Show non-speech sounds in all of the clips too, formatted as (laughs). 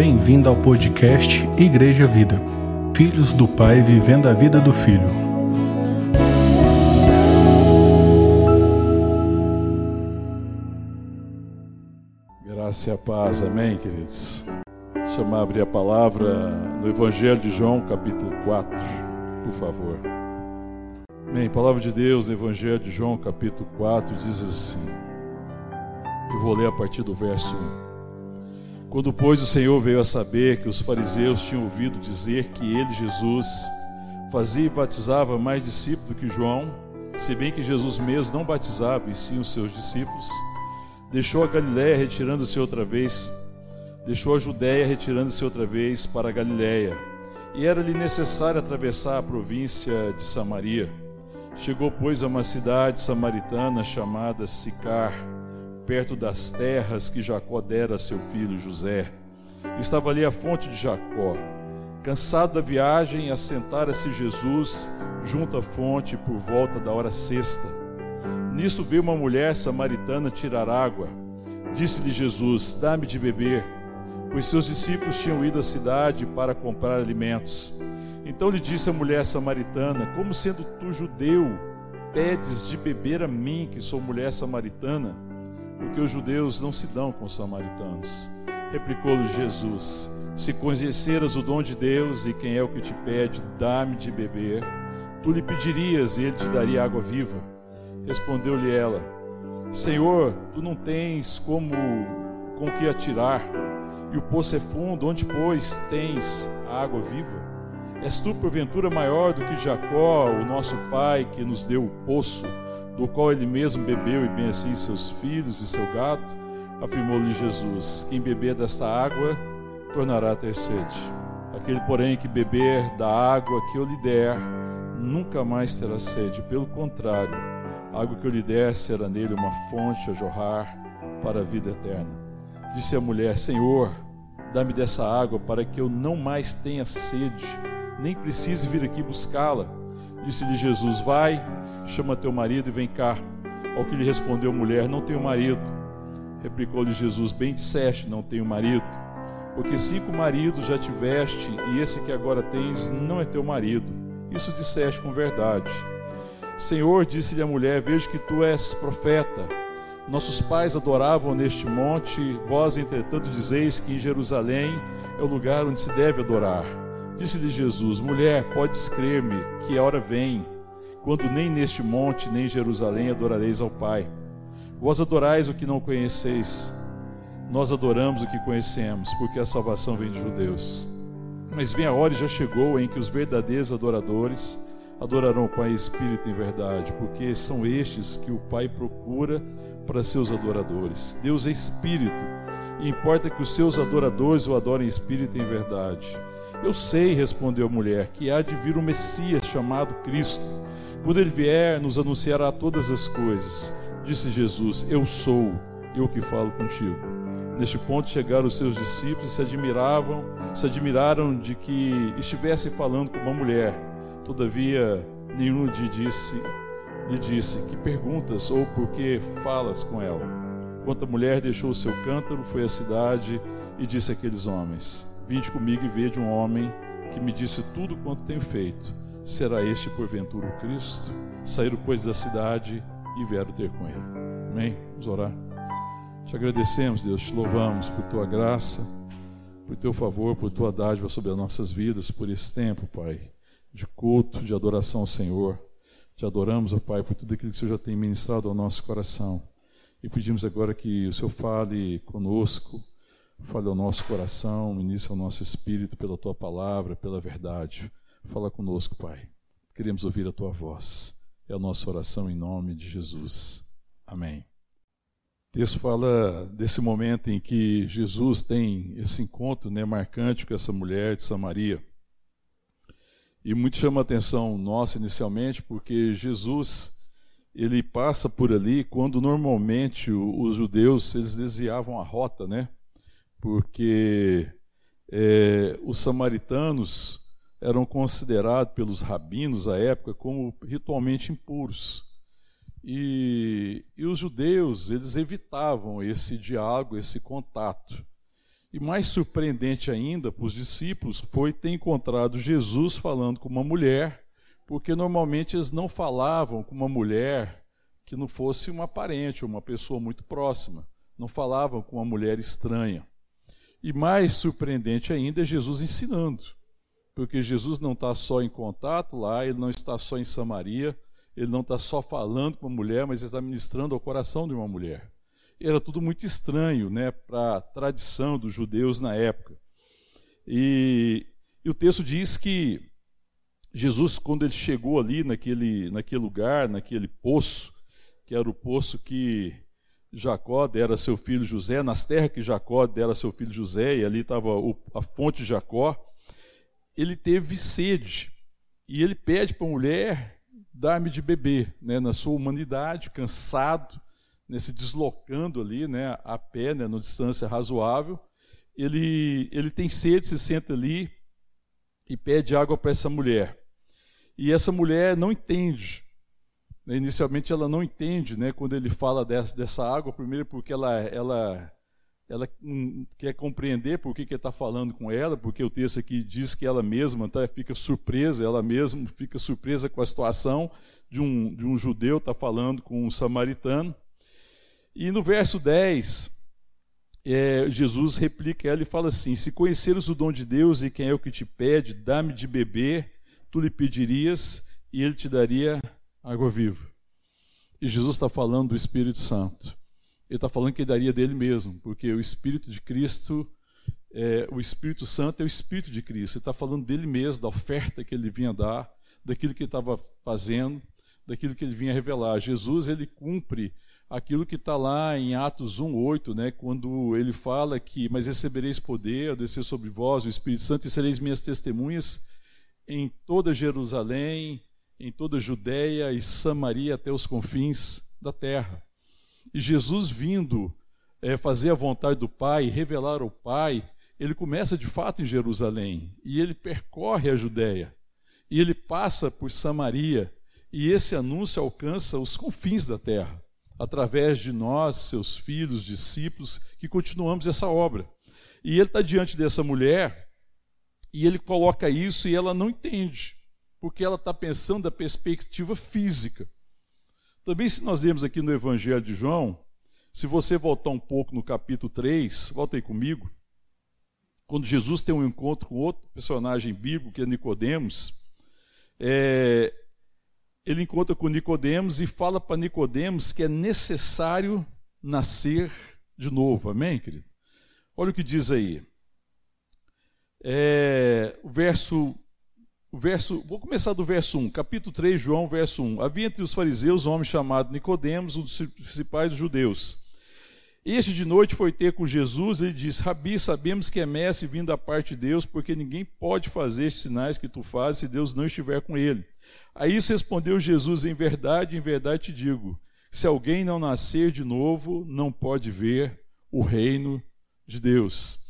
Bem-vindo ao podcast Igreja Vida. Filhos do Pai vivendo a vida do Filho. Graça e a paz, amém, queridos. Chamar abrir a palavra no Evangelho de João, capítulo 4, por favor. Amém. Palavra de Deus, Evangelho de João, capítulo 4, diz assim. Eu vou ler a partir do verso 1. Quando, pois, o Senhor veio a saber que os fariseus tinham ouvido dizer que ele, Jesus, fazia e batizava mais discípulos do que João, se bem que Jesus mesmo não batizava, e sim os seus discípulos, deixou a Galiléia retirando-se outra vez, deixou a Judéia retirando-se outra vez para a Galiléia, e era-lhe necessário atravessar a província de Samaria. Chegou, pois, a uma cidade samaritana chamada Sicar, perto das terras que Jacó dera a seu filho José. Estava ali a fonte de Jacó. Cansado da viagem, assentara-se Jesus junto à fonte por volta da hora sexta. Nisso veio uma mulher samaritana tirar água. Disse-lhe Jesus: Dá-me de beber, pois seus discípulos tinham ido à cidade para comprar alimentos. Então lhe disse a mulher samaritana: Como sendo tu judeu, pedes de beber a mim, que sou mulher samaritana? Porque os judeus não se dão com os samaritanos. Replicou-lhe Jesus: Se conheceras o dom de Deus e quem é o que te pede, dá-me de beber, tu lhe pedirias e ele te daria água viva. Respondeu-lhe ela: Senhor, tu não tens como com que atirar, e o poço é fundo, onde pois tens a água viva? És tu porventura maior do que Jacó, o nosso pai, que nos deu o poço? Do qual ele mesmo bebeu e bem assim seus filhos e seu gado, afirmou-lhe Jesus: Quem beber desta água tornará a ter sede. Aquele, porém, que beber da água que eu lhe der, nunca mais terá sede. Pelo contrário, a água que eu lhe der será nele uma fonte a jorrar para a vida eterna. Disse a mulher: Senhor, dá-me dessa água para que eu não mais tenha sede, nem precise vir aqui buscá-la. Disse-lhe Jesus: Vai chama teu marido e vem cá. Ao que lhe respondeu a mulher: Não tenho marido. Replicou-lhe Jesus: Bem disseste, não tenho marido. Porque cinco maridos já tiveste, e esse que agora tens não é teu marido. Isso disseste com verdade. Senhor, disse-lhe a mulher: Vejo que tu és profeta. Nossos pais adoravam neste monte, vós, entretanto, dizeis que em Jerusalém é o lugar onde se deve adorar. Disse-lhe Jesus: Mulher, podes crer-me que a hora vem quando nem neste monte, nem em Jerusalém adorareis ao Pai. Vós adorais o que não conheceis, nós adoramos o que conhecemos, porque a salvação vem de judeus. Mas vem a hora e já chegou em que os verdadeiros adoradores adorarão o Pai espírito em verdade, porque são estes que o Pai procura para seus adoradores. Deus é espírito, e importa que os seus adoradores o adorem em espírito em verdade. Eu sei, respondeu a mulher, que há de vir um Messias chamado Cristo. Quando ele vier, nos anunciará todas as coisas. Disse Jesus: Eu sou, eu que falo contigo. Neste ponto chegaram os seus discípulos e se admiravam, se admiraram de que estivesse falando com uma mulher. Todavia, nenhum lhe disse, lhe disse: Que perguntas ou por que falas com ela? Quando a mulher deixou o seu cântaro, foi à cidade e disse àqueles homens: Vinde comigo e vede um homem que me disse tudo quanto tenho feito. Será este porventura o Cristo? Saíram, pois, da cidade e vieram ter com ele. Amém? Vamos orar. Te agradecemos, Deus, te louvamos por tua graça, por teu favor, por tua dádiva sobre as nossas vidas, por esse tempo, Pai, de culto, de adoração ao Senhor. Te adoramos, ó Pai, por tudo aquilo que o Senhor já tem ministrado ao nosso coração. E pedimos agora que o Senhor fale conosco, fale ao nosso coração, ministre ao nosso espírito pela tua palavra, pela verdade. Fala conosco, Pai. Queremos ouvir a tua voz. É a nossa oração em nome de Jesus. Amém. O texto fala desse momento em que Jesus tem esse encontro né, marcante com essa mulher de Samaria. E muito chama a atenção nossa inicialmente, porque Jesus ele passa por ali quando normalmente os judeus eles desviavam a rota, né? Porque é, os samaritanos eram considerados pelos rabinos à época como ritualmente impuros. E, e, os judeus, eles evitavam esse diálogo, esse contato. E mais surpreendente ainda para os discípulos foi ter encontrado Jesus falando com uma mulher, porque normalmente eles não falavam com uma mulher que não fosse uma parente uma pessoa muito próxima, não falavam com uma mulher estranha. E mais surpreendente ainda é Jesus ensinando, porque Jesus não está só em contato lá, ele não está só em Samaria, ele não está só falando com uma mulher, mas ele está ministrando ao coração de uma mulher. Era tudo muito estranho né, para a tradição dos judeus na época. E, e, o texto diz que Jesus, quando ele chegou ali naquele, naquele lugar, naquele poço, que era o poço que Jacó dera seu filho José, nas terras que Jacó dera seu filho José, e ali estava a fonte de Jacó, ele teve sede. E ele pede para a mulher dar-me de beber, né, na sua humanidade, cansado, né, se deslocando ali, né, a pé, né, numa distância razoável. Ele, ele tem sede, se senta ali e pede água para essa mulher. E essa mulher não entende. Inicialmente ela não entende né, quando ele fala dessa, dessa água, primeiro porque ela, ela ela hum, quer compreender por que, ele está falando com ela, porque o texto aqui diz que ela mesma tá, fica surpresa, ela mesma fica surpresa com a situação de um, de um judeu estar tá falando com um samaritano. E no verso 10, é, Jesus replica ela e fala assim: Se conheceres o dom de Deus e quem é o que te pede, dá-me de beber, tu lhe pedirias e ele te daria água viva. E Jesus está falando do Espírito Santo ele está falando que ele daria dele mesmo, porque o Espírito de Cristo, é, o Espírito Santo é o Espírito de Cristo. Ele está falando dele mesmo, da oferta que ele vinha dar, daquilo que ele estava fazendo, daquilo que ele vinha revelar. Jesus, ele cumpre aquilo que está lá em Atos 1,8, né, quando ele fala que, mas recebereis poder, descer sobre vós o Espírito Santo e sereis minhas testemunhas em toda Jerusalém, em toda Judéia e Samaria até os confins da terra. Jesus vindo é, fazer a vontade do Pai, revelar o Pai, ele começa de fato em Jerusalém e ele percorre a Judéia e ele passa por Samaria e esse anúncio alcança os confins da terra através de nós, seus filhos, discípulos, que continuamos essa obra. E ele está diante dessa mulher e ele coloca isso e ela não entende, porque ela está pensando da perspectiva física. Também, se nós lemos aqui no Evangelho de João, se você voltar um pouco no capítulo 3, volta aí comigo, quando Jesus tem um encontro com outro personagem bíblico, que é Nicodemos, é, ele encontra com Nicodemos e fala para Nicodemos que é necessário nascer de novo. Amém, querido? Olha o que diz aí. É, o verso verso, vou começar do verso 1, capítulo 3, João, verso 1. Havia entre os fariseus um homem chamado Nicodemos, um dos principais judeus. Este de noite foi ter com Jesus, ele disse: Rabi, sabemos que é mestre vindo da parte de Deus, porque ninguém pode fazer estes sinais que tu fazes se Deus não estiver com ele. A isso respondeu Jesus: Em verdade, em verdade te digo: se alguém não nascer de novo, não pode ver o reino de Deus.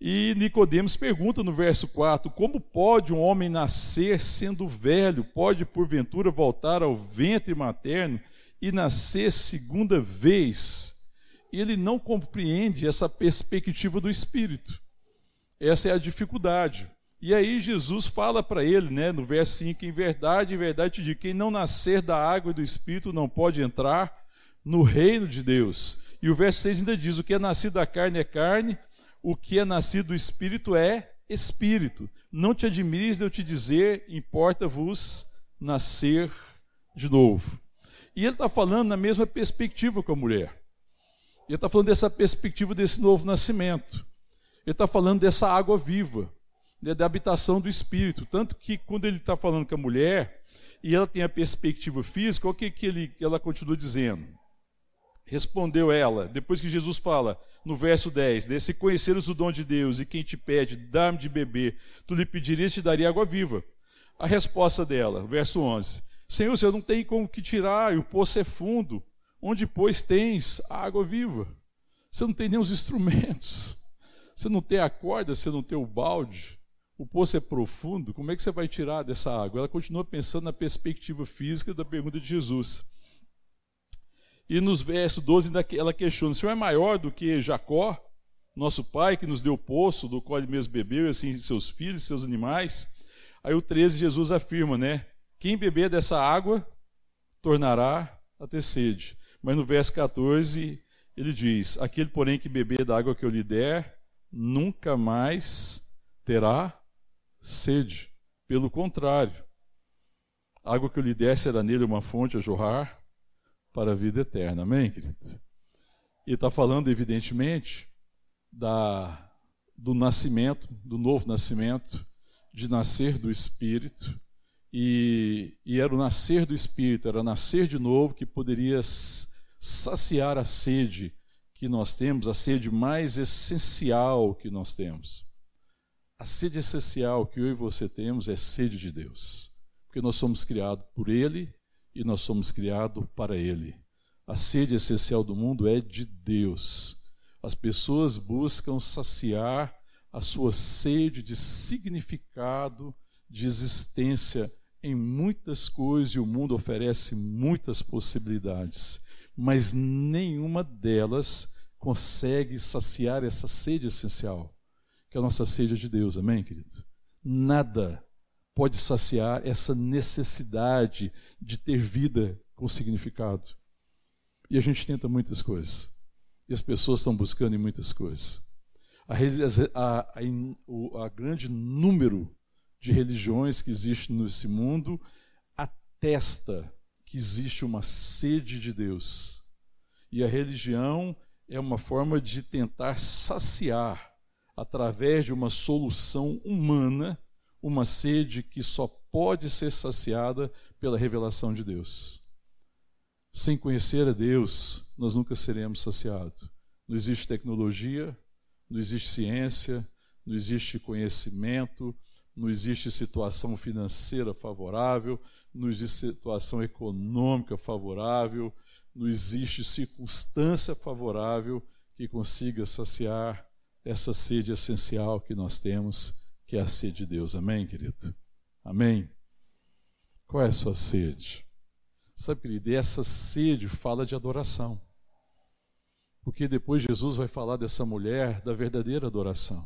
E Nicodemos pergunta no verso 4: Como pode um homem nascer sendo velho? Pode porventura voltar ao ventre materno e nascer segunda vez? Ele não compreende essa perspectiva do espírito. Essa é a dificuldade. E aí Jesus fala para ele, né, no verso 5, em verdade, em verdade te digo, quem não nascer da água e do espírito não pode entrar no reino de Deus. E o verso 6 ainda diz: o que é nascido da carne é carne, o que é nascido do Espírito é Espírito. Não te admires de eu te dizer, importa-vos nascer de novo. E ele está falando na mesma perspectiva com a mulher. Ele está falando dessa perspectiva desse novo nascimento. Ele está falando dessa água viva, né, da habitação do Espírito. Tanto que quando ele está falando com a mulher, e ela tem a perspectiva física, o que, que ele, ela continua dizendo? Respondeu ela, depois que Jesus fala no verso 10, né, se conheceres o dom de Deus e quem te pede, dá-me de beber, tu lhe pedirias e te daria água viva. A resposta dela, verso 11, Senhor, você não tem como que tirar, e o poço é fundo, onde pois tens água viva? Você não tem nem os instrumentos, você não tem a corda, você não tem o balde, o poço é profundo, como é que você vai tirar dessa água? Ela continua pensando na perspectiva física da pergunta de Jesus. E nos versos 12 ela questiona: o Senhor é maior do que Jacó, Nosso Pai que nos deu o poço, do qual ele mesmo bebeu, e assim seus filhos, seus animais. Aí o 13, Jesus afirma, né? Quem beber dessa água tornará a ter sede. Mas no verso 14, ele diz: Aquele, porém, que beber da água que eu lhe der, nunca mais terá sede. Pelo contrário, a água que eu lhe der será nele uma fonte a jorrar para a vida eterna. Amém, querido? E está falando, evidentemente, da, do nascimento, do novo nascimento, de nascer do Espírito. E, e era o nascer do Espírito, era nascer de novo que poderia saciar a sede que nós temos, a sede mais essencial que nós temos. A sede essencial que eu e você temos é sede de Deus porque nós somos criados por Ele e nós somos criados para Ele. A sede essencial do mundo é de Deus. As pessoas buscam saciar a sua sede de significado, de existência em muitas coisas e o mundo oferece muitas possibilidades, mas nenhuma delas consegue saciar essa sede essencial, que é a nossa sede de Deus, amém, querido? Nada pode saciar essa necessidade de ter vida com significado. E a gente tenta muitas coisas. E as pessoas estão buscando em muitas coisas. A, a, a, a grande número de religiões que existe nesse mundo atesta que existe uma sede de Deus. E a religião é uma forma de tentar saciar, através de uma solução humana, uma sede que só pode ser saciada pela revelação de Deus. Sem conhecer a Deus, nós nunca seremos saciados. Não existe tecnologia, não existe ciência, não existe conhecimento, não existe situação financeira favorável, não existe situação econômica favorável, não existe circunstância favorável que consiga saciar essa sede essencial que nós temos que é a sede de Deus. Amém, querido? Amém? Qual é a sua sede? Sabe, querido, essa sede fala de adoração. Porque depois Jesus vai falar dessa mulher da verdadeira adoração.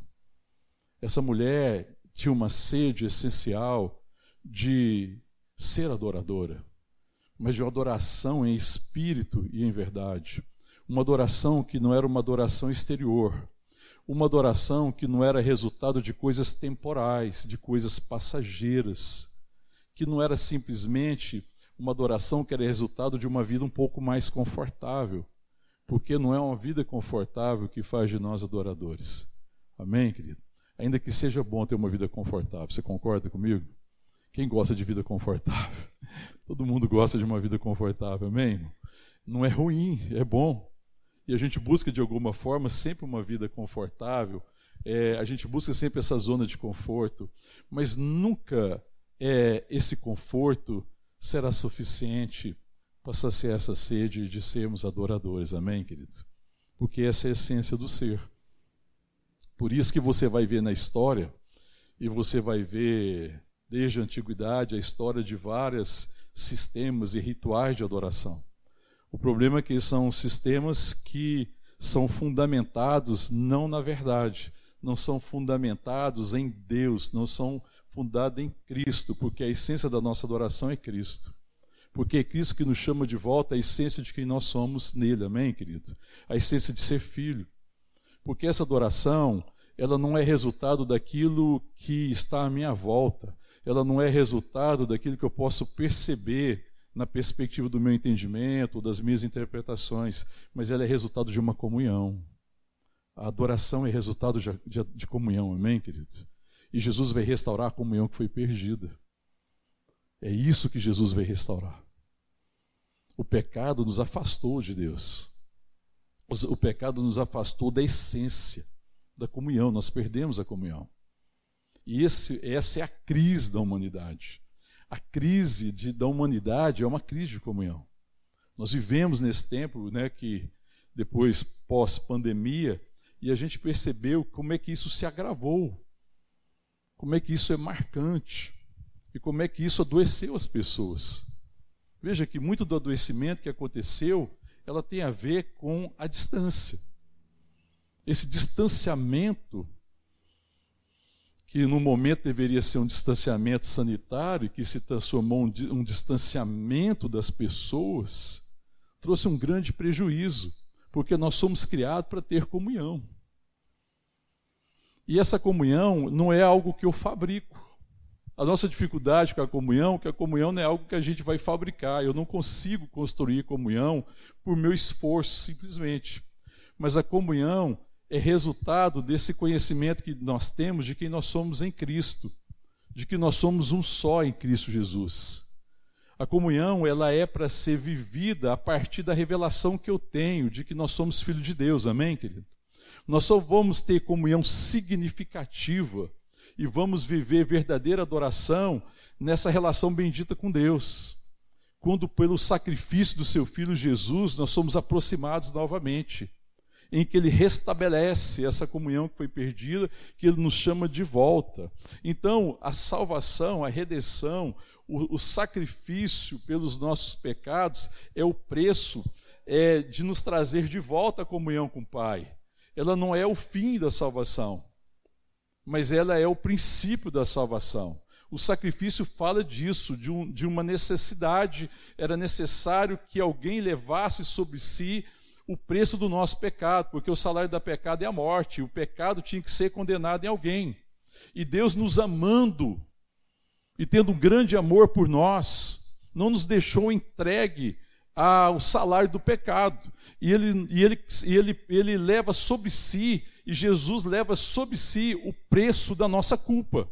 Essa mulher tinha uma sede essencial de ser adoradora, mas de uma adoração em espírito e em verdade. Uma adoração que não era uma adoração exterior, uma adoração que não era resultado de coisas temporais, de coisas passageiras, que não era simplesmente uma adoração que era resultado de uma vida um pouco mais confortável, porque não é uma vida confortável que faz de nós adoradores. Amém, querido? Ainda que seja bom ter uma vida confortável, você concorda comigo? Quem gosta de vida confortável? (laughs) Todo mundo gosta de uma vida confortável, amém? Não é ruim, é bom e a gente busca de alguma forma sempre uma vida confortável, é, a gente busca sempre essa zona de conforto, mas nunca é, esse conforto será suficiente para saciar essa sede de sermos adoradores, amém, querido? Porque essa é a essência do ser. Por isso que você vai ver na história, e você vai ver desde a antiguidade a história de vários sistemas e rituais de adoração. O problema é que são sistemas que são fundamentados não na verdade, não são fundamentados em Deus, não são fundados em Cristo, porque a essência da nossa adoração é Cristo. Porque é Cristo que nos chama de volta a essência de quem nós somos nele, amém, querido? A essência de ser filho. Porque essa adoração, ela não é resultado daquilo que está à minha volta, ela não é resultado daquilo que eu posso perceber na perspectiva do meu entendimento, das minhas interpretações, mas ela é resultado de uma comunhão. A adoração é resultado de, de, de comunhão, amém, querido? E Jesus vai restaurar a comunhão que foi perdida. É isso que Jesus vai restaurar. O pecado nos afastou de Deus. O pecado nos afastou da essência da comunhão. Nós perdemos a comunhão. E esse, essa é a crise da humanidade. A crise de, da humanidade é uma crise de comunhão. Nós vivemos nesse tempo, né, que depois pós-pandemia, e a gente percebeu como é que isso se agravou, como é que isso é marcante e como é que isso adoeceu as pessoas. Veja que muito do adoecimento que aconteceu, ela tem a ver com a distância. esse distanciamento, que no momento deveria ser um distanciamento sanitário, que se transformou um, um distanciamento das pessoas, trouxe um grande prejuízo, porque nós somos criados para ter comunhão. E essa comunhão não é algo que eu fabrico. A nossa dificuldade com a comunhão é que a comunhão não é algo que a gente vai fabricar. Eu não consigo construir comunhão por meu esforço, simplesmente. Mas a comunhão é resultado desse conhecimento que nós temos de quem nós somos em Cristo, de que nós somos um só em Cristo Jesus. A comunhão, ela é para ser vivida a partir da revelação que eu tenho de que nós somos filhos de Deus. Amém, querido? Nós só vamos ter comunhão significativa e vamos viver verdadeira adoração nessa relação bendita com Deus. Quando, pelo sacrifício do seu filho Jesus, nós somos aproximados novamente em que ele restabelece essa comunhão que foi perdida, que ele nos chama de volta. Então, a salvação, a redenção, o, o sacrifício pelos nossos pecados é o preço é, de nos trazer de volta a comunhão com o Pai. Ela não é o fim da salvação, mas ela é o princípio da salvação. O sacrifício fala disso, de, um, de uma necessidade. Era necessário que alguém levasse sobre si o preço do nosso pecado, porque o salário da pecado é a morte, o pecado tinha que ser condenado em alguém. E Deus nos amando e tendo um grande amor por nós, não nos deixou entregue ao salário do pecado. E ele, e ele, e ele, ele leva sobre si, e Jesus leva sobre si o preço da nossa culpa.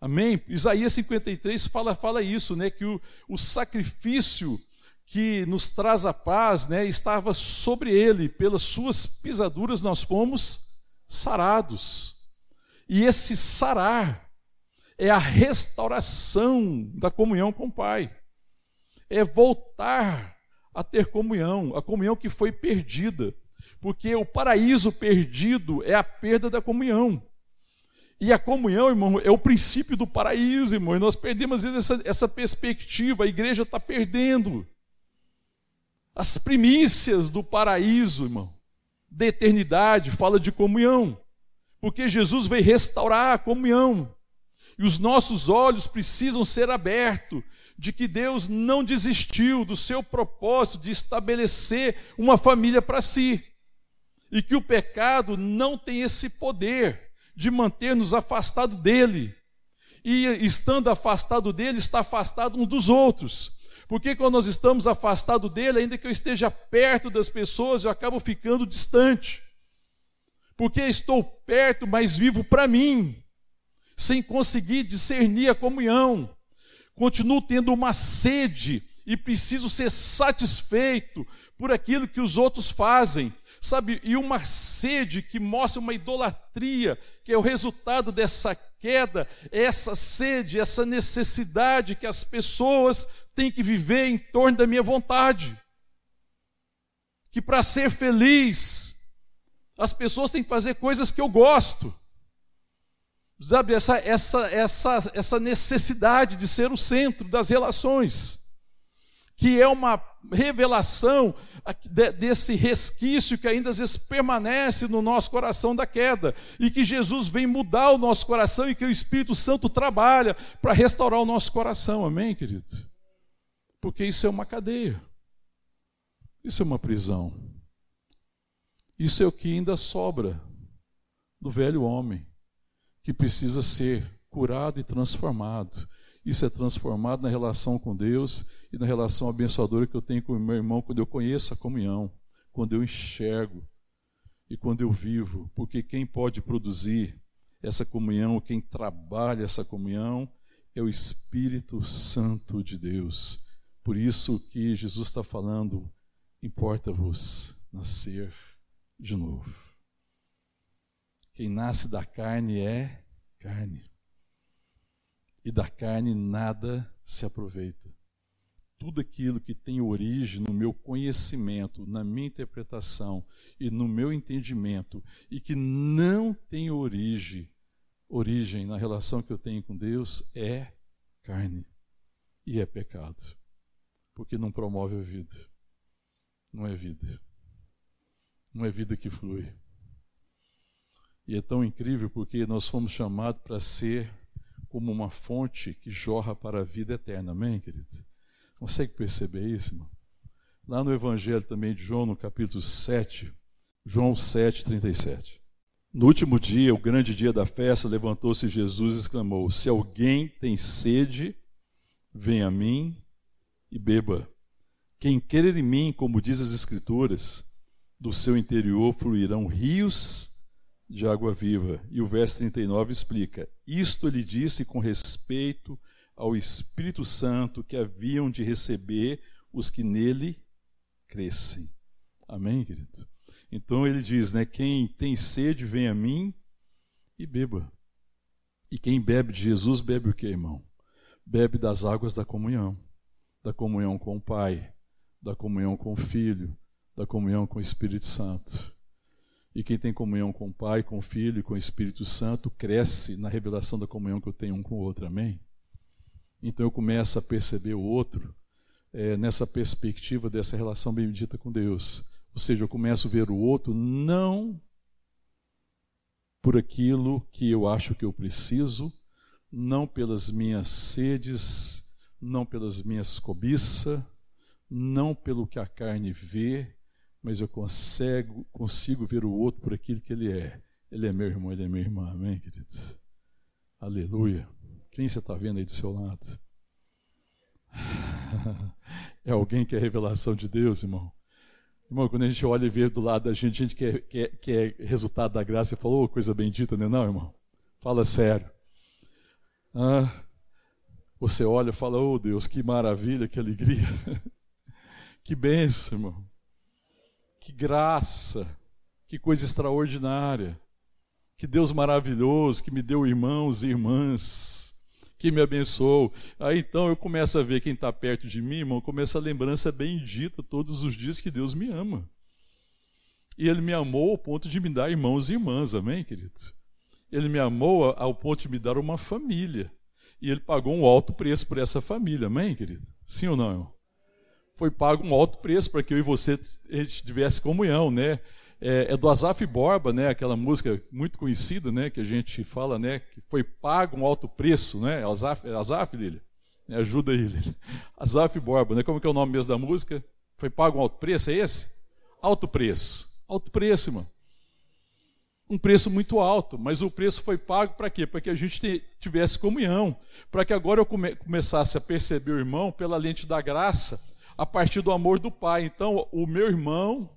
Amém? Isaías 53 fala, fala isso, né? Que o, o sacrifício que nos traz a paz, né, estava sobre ele, pelas suas pisaduras nós fomos sarados. E esse sarar é a restauração da comunhão com o Pai. É voltar a ter comunhão, a comunhão que foi perdida. Porque o paraíso perdido é a perda da comunhão. E a comunhão, irmão, é o princípio do paraíso, irmão. E nós perdemos, às vezes, essa, essa perspectiva. A igreja está perdendo as primícias do paraíso, irmão, da eternidade, fala de comunhão, porque Jesus veio restaurar a comunhão. E os nossos olhos precisam ser abertos de que Deus não desistiu do seu propósito de estabelecer uma família para si. E que o pecado não tem esse poder de manter-nos afastados dele. E estando afastado dele, está afastado um dos outros. Porque quando nós estamos afastados dele, ainda que eu esteja perto das pessoas, eu acabo ficando distante. Porque estou perto, mas vivo para mim, sem conseguir discernir a comunhão. Continuo tendo uma sede e preciso ser satisfeito por aquilo que os outros fazem. Sabe, e uma sede que mostra uma idolatria, que é o resultado dessa queda, essa sede, essa necessidade que as pessoas têm que viver em torno da minha vontade. Que para ser feliz, as pessoas têm que fazer coisas que eu gosto. Sabe, essa, essa, essa, essa necessidade de ser o centro das relações que é uma revelação desse resquício que ainda às vezes permanece no nosso coração da queda, e que Jesus vem mudar o nosso coração e que o Espírito Santo trabalha para restaurar o nosso coração, amém, querido? Porque isso é uma cadeia, isso é uma prisão, isso é o que ainda sobra do velho homem, que precisa ser curado e transformado isso é transformado na relação com Deus e na relação abençoadora que eu tenho com o meu irmão quando eu conheço a comunhão, quando eu enxergo e quando eu vivo. Porque quem pode produzir essa comunhão, quem trabalha essa comunhão, é o Espírito Santo de Deus. Por isso que Jesus está falando: importa-vos nascer de novo. Quem nasce da carne é carne e da carne nada se aproveita. Tudo aquilo que tem origem no meu conhecimento, na minha interpretação e no meu entendimento, e que não tem origem, origem na relação que eu tenho com Deus, é carne e é pecado, porque não promove a vida. Não é vida. Não é vida que flui. E é tão incrível porque nós fomos chamados para ser como uma fonte que jorra para a vida eterna. Amém, querido? Consegue perceber isso, irmão? Lá no Evangelho também de João, no capítulo 7, João 7, 37. No último dia, o grande dia da festa, levantou-se Jesus e exclamou: Se alguém tem sede, venha a mim e beba. Quem crer em mim, como diz as Escrituras, do seu interior fluirão rios de água viva. E o verso 39 explica: Isto ele disse com respeito ao Espírito Santo que haviam de receber os que nele crescem. Amém, querido? Então ele diz, né? Quem tem sede, vem a mim e beba. E quem bebe de Jesus, bebe o que, irmão? Bebe das águas da comunhão, da comunhão com o Pai, da comunhão com o Filho, da comunhão com o Espírito Santo. E quem tem comunhão com o Pai, com o Filho e com o Espírito Santo cresce na revelação da comunhão que eu tenho um com o outro. Amém? Então eu começo a perceber o outro é, nessa perspectiva dessa relação bendita com Deus. Ou seja, eu começo a ver o outro não por aquilo que eu acho que eu preciso, não pelas minhas sedes, não pelas minhas cobiças, não pelo que a carne vê, mas eu consigo, consigo ver o outro por aquilo que ele é. Ele é meu irmão, ele é minha irmã. Amém, querido? Aleluia. Quem você está vendo aí do seu lado? (laughs) é alguém que é revelação de Deus, irmão. Irmão, quando a gente olha e vê do lado da gente, a gente quer, quer, quer resultado da graça. Você falou oh, coisa bendita, não é não, irmão? Fala sério. Ah, você olha e fala, oh Deus, que maravilha, que alegria. (laughs) que bênção, irmão. Que graça. Que coisa extraordinária. Que Deus maravilhoso que me deu irmãos e irmãs que me abençoou. Aí então eu começo a ver quem está perto de mim, irmão, começa a lembrança bendita todos os dias que Deus me ama. E Ele me amou ao ponto de me dar irmãos e irmãs, amém, querido? Ele me amou ao ponto de me dar uma família. E Ele pagou um alto preço por essa família, amém, querido? Sim ou não? Foi pago um alto preço para que eu e você tivesse comunhão, né? é, é do Azaf Borba, né, aquela música muito conhecida, né, que a gente fala, né, que foi pago um alto preço, né, Azaf, Azaf Lília? Me ajuda aí, Lília. (laughs) Azaf Borba, né, como que é o nome mesmo da música? Foi pago um alto preço, é esse? Alto preço, alto preço, irmão. Um preço muito alto, mas o preço foi pago para quê? Para que a gente tivesse comunhão, para que agora eu come, começasse a perceber o irmão pela lente da graça, a partir do amor do Pai. Então, o meu irmão,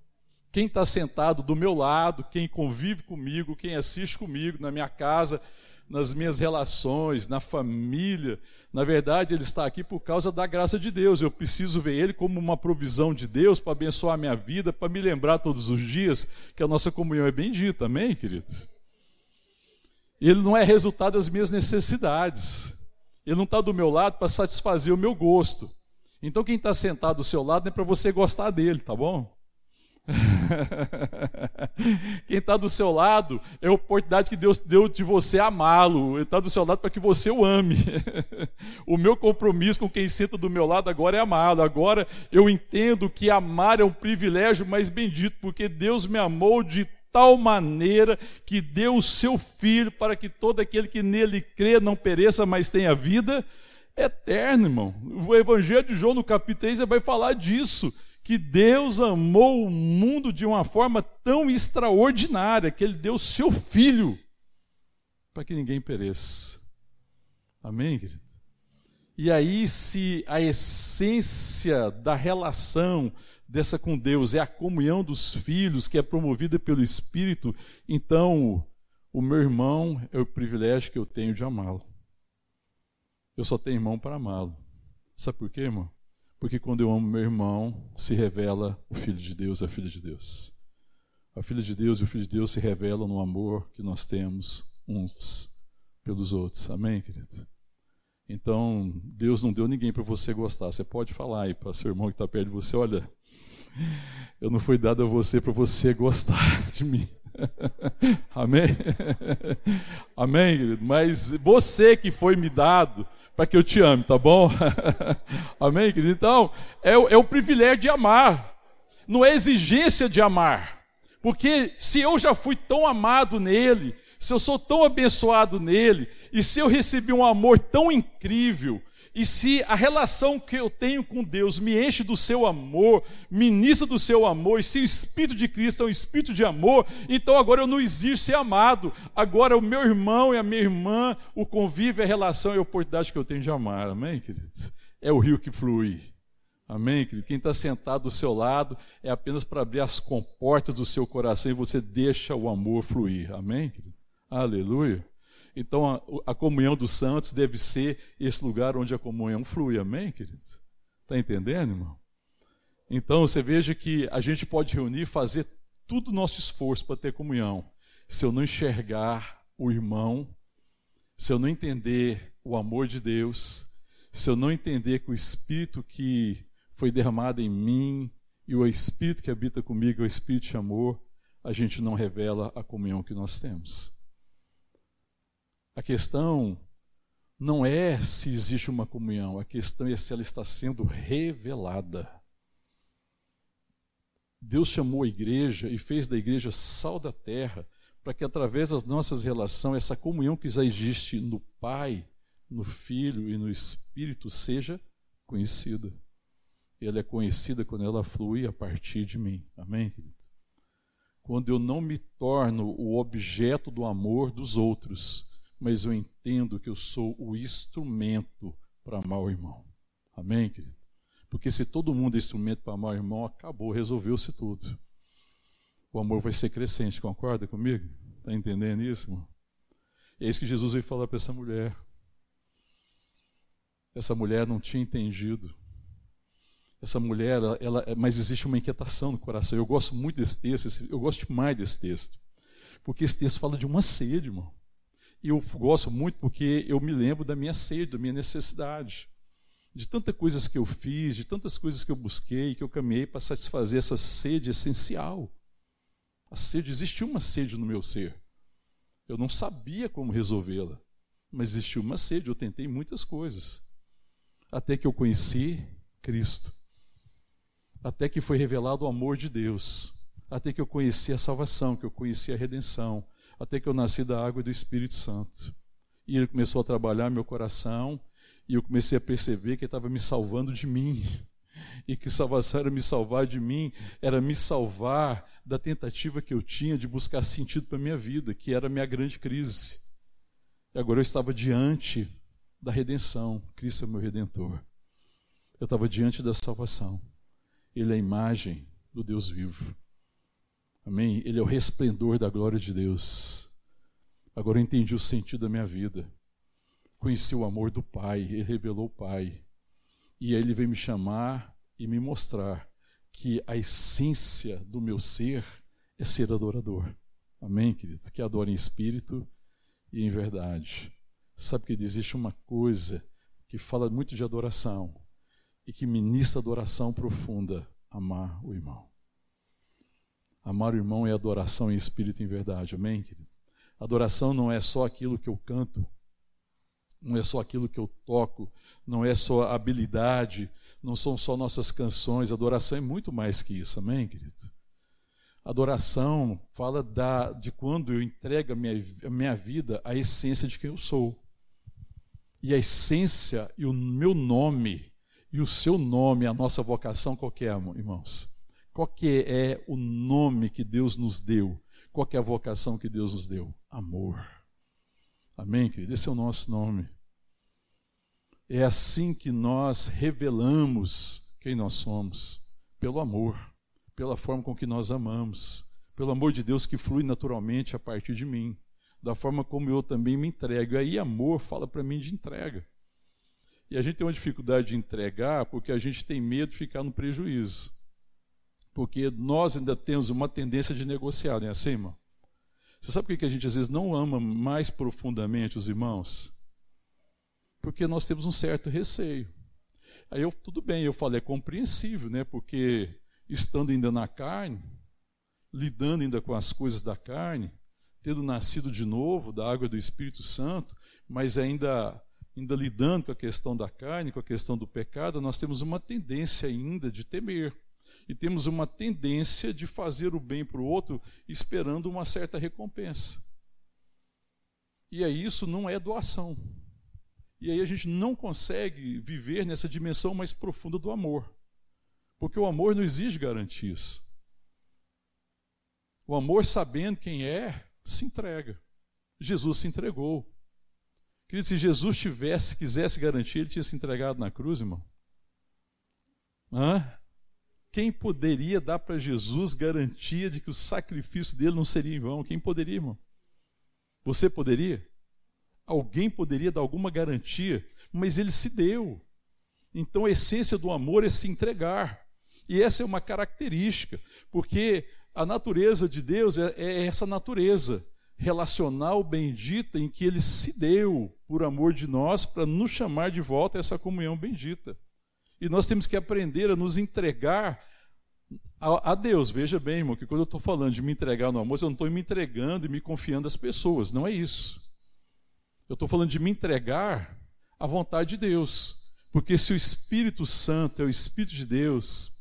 quem está sentado do meu lado, quem convive comigo, quem assiste comigo na minha casa, nas minhas relações, na família. Na verdade, ele está aqui por causa da graça de Deus. Eu preciso ver ele como uma provisão de Deus para abençoar a minha vida, para me lembrar todos os dias que a nossa comunhão é bendita. Amém, querido? Ele não é resultado das minhas necessidades. Ele não está do meu lado para satisfazer o meu gosto. Então, quem está sentado do seu lado é para você gostar dele, tá bom? (laughs) Quem está do seu lado é a oportunidade que Deus deu de você amá-lo. Ele está do seu lado para que você o ame. (laughs) o meu compromisso com quem senta do meu lado agora é amá-lo. Agora eu entendo que amar é um privilégio mais bendito, porque Deus me amou de tal maneira que deu o seu filho para que todo aquele que nele crê não pereça, mas tenha vida eterna, irmão. O Evangelho de João, no capítulo 3, vai falar disso que Deus amou o mundo de uma forma tão extraordinária que ele deu seu filho para que ninguém pereça. Amém, querido? E aí, se a essência da relação dessa com Deus é a comunhão dos filhos, que é promovida pelo Espírito, então o meu irmão é o privilégio que eu tenho de amá-lo. Eu só tenho irmão para amá-lo. Sabe por quê, irmão? Porque quando eu amo meu irmão, se revela o Filho de Deus, a filha de Deus. A filha de Deus e o Filho de Deus se revelam no amor que nós temos uns pelos outros. Amém, querido? Então, Deus não deu ninguém para você gostar. Você pode falar aí para seu irmão que está perto de você: olha, eu não fui dado a você para você gostar (laughs) de mim. (laughs) Amém? (laughs) Amém, querido? Mas você que foi me dado para que eu te ame, tá bom? (laughs) Amém, querido? Então, é, é o privilégio de amar, não é exigência de amar. Porque se eu já fui tão amado nele, se eu sou tão abençoado nele, e se eu recebi um amor tão incrível, e se a relação que eu tenho com Deus me enche do seu amor, ministra do seu amor, e se o Espírito de Cristo é um Espírito de amor, então agora eu não exijo ser amado. Agora o meu irmão e a minha irmã, o convívio, a relação e a oportunidade que eu tenho de amar. Amém, queridos? É o rio que flui. Amém, querido? Quem está sentado do seu lado é apenas para abrir as comportas do seu coração e você deixa o amor fluir. Amém, querido? Aleluia. Então a, a, comunhão dos santos deve ser esse lugar onde a comunhão flui, amém, queridos? Está entendendo, irmão? Então você veja que a gente pode reunir e fazer todo o nosso esforço para ter comunhão. Se eu não enxergar o irmão, se eu não entender o amor de Deus, se eu não entender que o Espírito que foi derramado em mim e o Espírito que habita comigo é o Espírito de amor, a gente não revela a comunhão que nós temos. A questão não é se existe uma comunhão, a questão é se ela está sendo revelada. Deus chamou a igreja e fez da igreja sal da terra, para que através das nossas relações, essa comunhão que já existe no Pai, no Filho e no Espírito seja conhecida. Ela é conhecida quando ela flui a partir de mim. Amém, querido? Quando eu não me torno o objeto do amor dos outros, mas eu entendo que eu sou o instrumento para amar o irmão. Amém, querido? Porque se todo mundo é instrumento para amar o irmão, acabou, resolveu-se tudo. O amor vai ser crescente, concorda comigo? Está entendendo isso, irmão? é isso que Jesus veio falar para essa mulher. Essa mulher não tinha entendido. Essa mulher, ela, ela, mas existe uma inquietação no coração. Eu gosto muito desse texto, eu gosto demais desse texto. Porque esse texto fala de uma sede, irmão. Eu gosto muito porque eu me lembro da minha sede, da minha necessidade. De tantas coisas que eu fiz, de tantas coisas que eu busquei, que eu caminhei para satisfazer essa sede essencial. A sede, existia uma sede no meu ser. Eu não sabia como resolvê-la, mas existia uma sede, eu tentei muitas coisas. Até que eu conheci Cristo. Até que foi revelado o amor de Deus. Até que eu conheci a salvação, que eu conheci a redenção até que eu nasci da água e do Espírito Santo. E ele começou a trabalhar meu coração, e eu comecei a perceber que ele estava me salvando de mim. E que salvação era me salvar de mim, era me salvar da tentativa que eu tinha de buscar sentido para a minha vida, que era a minha grande crise. E agora eu estava diante da redenção, Cristo é meu redentor. Eu estava diante da salvação. Ele é a imagem do Deus vivo. Amém? Ele é o resplendor da glória de Deus. Agora eu entendi o sentido da minha vida. Conheci o amor do Pai, ele revelou o Pai. E aí ele veio me chamar e me mostrar que a essência do meu ser é ser adorador. Amém, querido? Que adora em espírito e em verdade. Sabe que existe uma coisa que fala muito de adoração e que ministra adoração profunda: amar o irmão. Amar o irmão é adoração em espírito e em verdade. Amém, querido? Adoração não é só aquilo que eu canto, não é só aquilo que eu toco, não é só habilidade, não são só nossas canções. Adoração é muito mais que isso. Amém, querido? Adoração fala da, de quando eu entrego a minha, a minha vida à essência de quem eu sou. E a essência e o meu nome e o seu nome, a nossa vocação, qualquer, é, irmãos? Qual que é o nome que Deus nos deu? Qual que é a vocação que Deus nos deu? Amor. Amém, querido? Esse é o nosso nome. É assim que nós revelamos quem nós somos, pelo amor, pela forma com que nós amamos, pelo amor de Deus que flui naturalmente a partir de mim, da forma como eu também me entrego. E aí, amor fala para mim de entrega. E a gente tem uma dificuldade de entregar porque a gente tem medo de ficar no prejuízo porque nós ainda temos uma tendência de negociar, não é assim, irmão? Você sabe por que a gente às vezes não ama mais profundamente os irmãos? Porque nós temos um certo receio. Aí eu, tudo bem, eu falei, é compreensível, né? Porque estando ainda na carne, lidando ainda com as coisas da carne, tendo nascido de novo da água do Espírito Santo, mas ainda ainda lidando com a questão da carne, com a questão do pecado, nós temos uma tendência ainda de temer. E temos uma tendência de fazer o bem para o outro esperando uma certa recompensa. E aí isso não é doação. E aí a gente não consegue viver nessa dimensão mais profunda do amor. Porque o amor não exige garantias. O amor, sabendo quem é, se entrega. Jesus se entregou. Querido, se Jesus tivesse, quisesse garantir, ele tinha se entregado na cruz, irmão. Hã? Quem poderia dar para Jesus garantia de que o sacrifício dele não seria em vão? Quem poderia, irmão? Você poderia? Alguém poderia dar alguma garantia, mas ele se deu. Então a essência do amor é se entregar. E essa é uma característica, porque a natureza de Deus é, é essa natureza relacional bendita em que ele se deu por amor de nós para nos chamar de volta a essa comunhão bendita. E nós temos que aprender a nos entregar a, a Deus. Veja bem, irmão, que quando eu estou falando de me entregar no amor, eu não estou me entregando e me confiando às pessoas. Não é isso. Eu estou falando de me entregar à vontade de Deus. Porque se o Espírito Santo é o Espírito de Deus,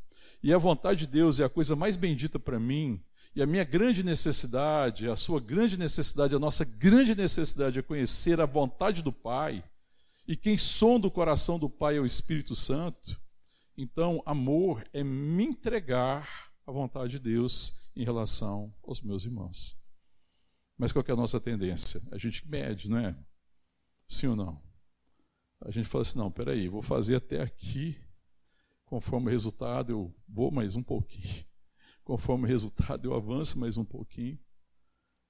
e a vontade de Deus é a coisa mais bendita para mim, e a minha grande necessidade, a sua grande necessidade, a nossa grande necessidade é conhecer a vontade do Pai. E quem sonda o coração do Pai é o Espírito Santo. Então, amor é me entregar à vontade de Deus em relação aos meus irmãos. Mas qual é a nossa tendência? A gente mede, não é? Sim ou não? A gente fala assim: não, peraí, vou fazer até aqui, conforme o resultado eu vou mais um pouquinho conforme o resultado eu avanço mais um pouquinho,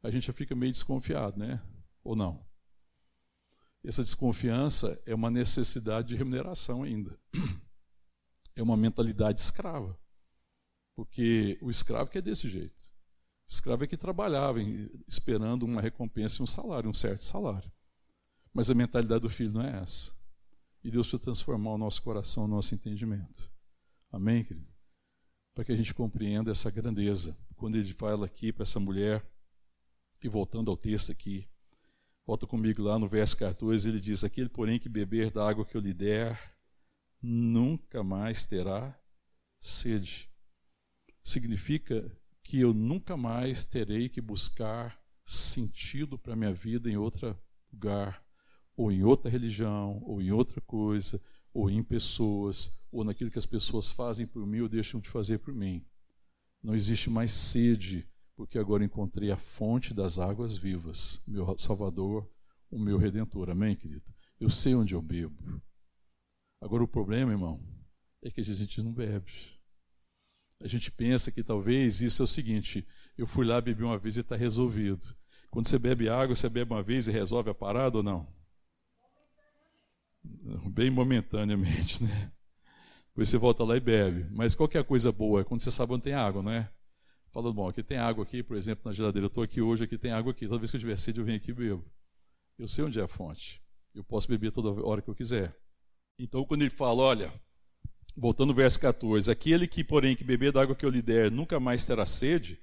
a gente já fica meio desconfiado, né? Ou não? Essa desconfiança é uma necessidade de remuneração ainda. É uma mentalidade escrava. Porque o escravo que é desse jeito. O escravo é que trabalhava esperando uma recompensa e um salário, um certo salário. Mas a mentalidade do filho não é essa. E Deus precisa transformar o nosso coração, o nosso entendimento. Amém, querido? para que a gente compreenda essa grandeza. Quando ele fala aqui para essa mulher, e voltando ao texto aqui, volta comigo lá no verso 14, ele diz: Aquele, porém, que beber da água que eu lhe der, nunca mais terá sede. Significa que eu nunca mais terei que buscar sentido para a minha vida em outro lugar, ou em outra religião, ou em outra coisa, ou em pessoas, ou naquilo que as pessoas fazem por mim ou deixam de fazer por mim. Não existe mais sede, porque agora encontrei a fonte das águas vivas, meu Salvador, o meu Redentor. Amém, querido? Eu sei onde eu bebo. Agora o problema, irmão, é que a gente não bebe. A gente pensa que talvez isso é o seguinte: eu fui lá, bebi uma vez e está resolvido. Quando você bebe água, você bebe uma vez e resolve a parada ou não? bem momentaneamente, né? Depois você volta lá e bebe. Mas qualquer coisa boa é quando você sabe onde tem água, não é? Falando, bom, aqui tem água aqui, por exemplo, na geladeira. Eu estou aqui hoje, aqui tem água aqui. Toda vez que eu tiver sede, eu venho aqui e bebo. Eu sei onde é a fonte. Eu posso beber toda hora que eu quiser. Então, quando ele fala, olha, voltando ao verso 14, aquele que, porém, que beber da água que eu lhe der, nunca mais terá sede,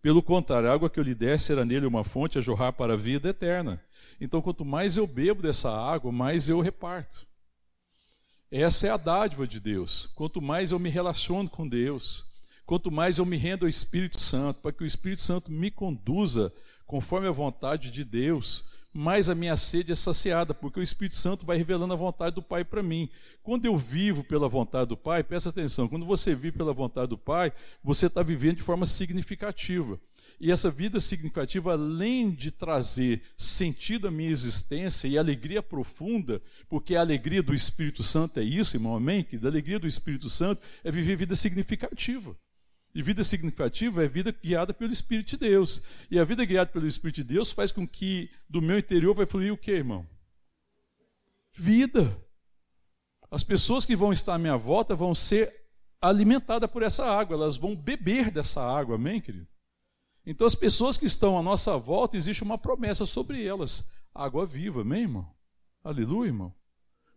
pelo contrário, a água que eu lhe der será nele uma fonte a jorrar para a vida eterna. Então, quanto mais eu bebo dessa água, mais eu reparto. Essa é a dádiva de Deus. Quanto mais eu me relaciono com Deus, quanto mais eu me rendo ao Espírito Santo, para que o Espírito Santo me conduza conforme a vontade de Deus, mais a minha sede é saciada, porque o Espírito Santo vai revelando a vontade do Pai para mim. Quando eu vivo pela vontade do Pai, presta atenção, quando você vive pela vontade do Pai, você está vivendo de forma significativa. E essa vida significativa, além de trazer sentido à minha existência e alegria profunda, porque a alegria do Espírito Santo é isso, irmão, amém? Que a alegria do Espírito Santo é viver vida significativa. E vida significativa é vida guiada pelo Espírito de Deus. E a vida guiada pelo Espírito de Deus faz com que do meu interior vai fluir o que, irmão? Vida. As pessoas que vão estar à minha volta vão ser alimentadas por essa água, elas vão beber dessa água, amém, querido? Então, as pessoas que estão à nossa volta, existe uma promessa sobre elas: água viva, amém, irmão? Aleluia, irmão?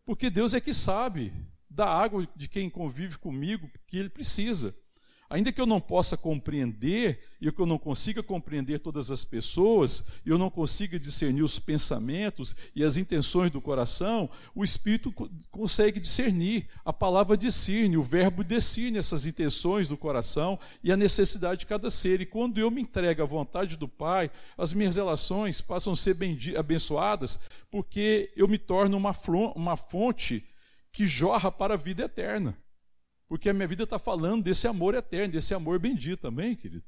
Porque Deus é que sabe da água de quem convive comigo que ele precisa. Ainda que eu não possa compreender, e que eu não consiga compreender todas as pessoas, e eu não consiga discernir os pensamentos e as intenções do coração, o Espírito consegue discernir. A palavra discerne, o verbo discerne essas intenções do coração e a necessidade de cada ser. E quando eu me entrego à vontade do Pai, as minhas relações passam a ser abençoadas, porque eu me torno uma, uma fonte que jorra para a vida eterna. Porque a minha vida está falando desse amor eterno, desse amor bendito também, querido.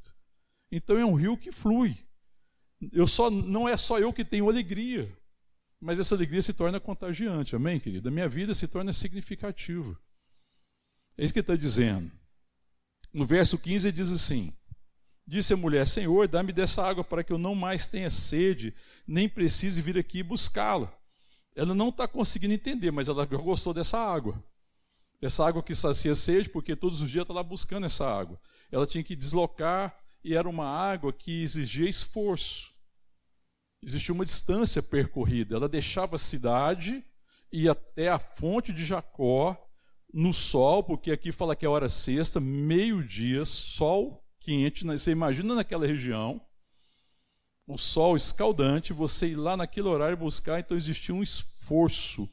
Então é um rio que flui. Eu só não é só eu que tenho alegria, mas essa alegria se torna contagiante, amém, querido? A minha vida se torna significativa. É isso que está dizendo. No verso 15 ele diz assim: Disse a mulher: Senhor, dá-me dessa água para que eu não mais tenha sede, nem precise vir aqui buscá-la. Ela não está conseguindo entender, mas ela gostou dessa água. Essa água que sacia sede, porque todos os dias está lá buscando essa água. Ela tinha que deslocar e era uma água que exigia esforço. Existia uma distância percorrida. Ela deixava a cidade e até a fonte de Jacó no sol, porque aqui fala que é hora sexta, meio-dia, sol quente. Né? Você imagina naquela região, o sol escaldante, você ir lá naquele horário buscar, então existia um esforço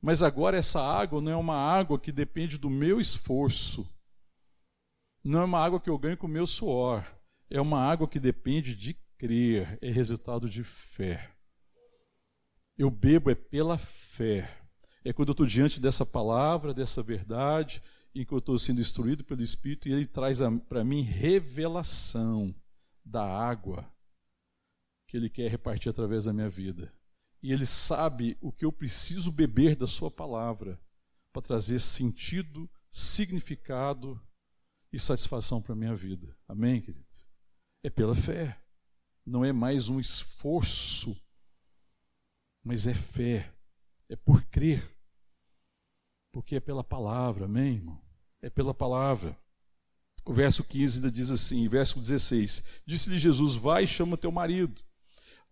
mas agora essa água não é uma água que depende do meu esforço. Não é uma água que eu ganho com o meu suor. É uma água que depende de crer, é resultado de fé. Eu bebo é pela fé. É quando eu estou diante dessa palavra, dessa verdade, em que eu estou sendo instruído pelo Espírito e ele traz para mim revelação da água que ele quer repartir através da minha vida e Ele sabe o que eu preciso beber da Sua palavra para trazer sentido, significado e satisfação para a minha vida. Amém, querido? É pela fé, não é mais um esforço, mas é fé, é por crer, porque é pela palavra, amém, irmão? É pela palavra. O verso 15 ainda diz assim, verso 16: Disse-lhe Jesus: Vai chama teu marido.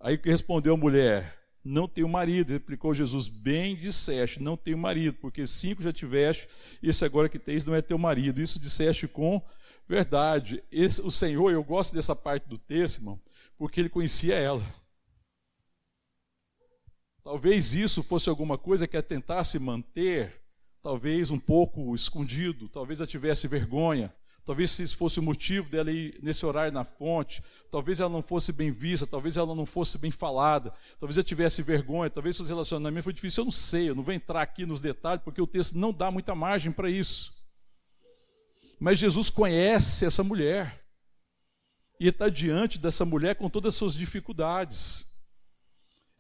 Aí respondeu a mulher: não tenho marido. Replicou Jesus: Bem disseste, não tenho marido, porque cinco já tiveste, esse agora que tens não é teu marido. Isso disseste com verdade. Esse, o Senhor, eu gosto dessa parte do texto, irmão, porque ele conhecia ela. Talvez isso fosse alguma coisa que a tentasse manter, talvez um pouco escondido, talvez a tivesse vergonha, Talvez esse fosse o motivo dela ir nesse horário na fonte. Talvez ela não fosse bem vista, talvez ela não fosse bem falada. Talvez ela tivesse vergonha, talvez seus relacionamentos foi difícil. Eu não sei, eu não vou entrar aqui nos detalhes, porque o texto não dá muita margem para isso. Mas Jesus conhece essa mulher. E está diante dessa mulher com todas as suas dificuldades.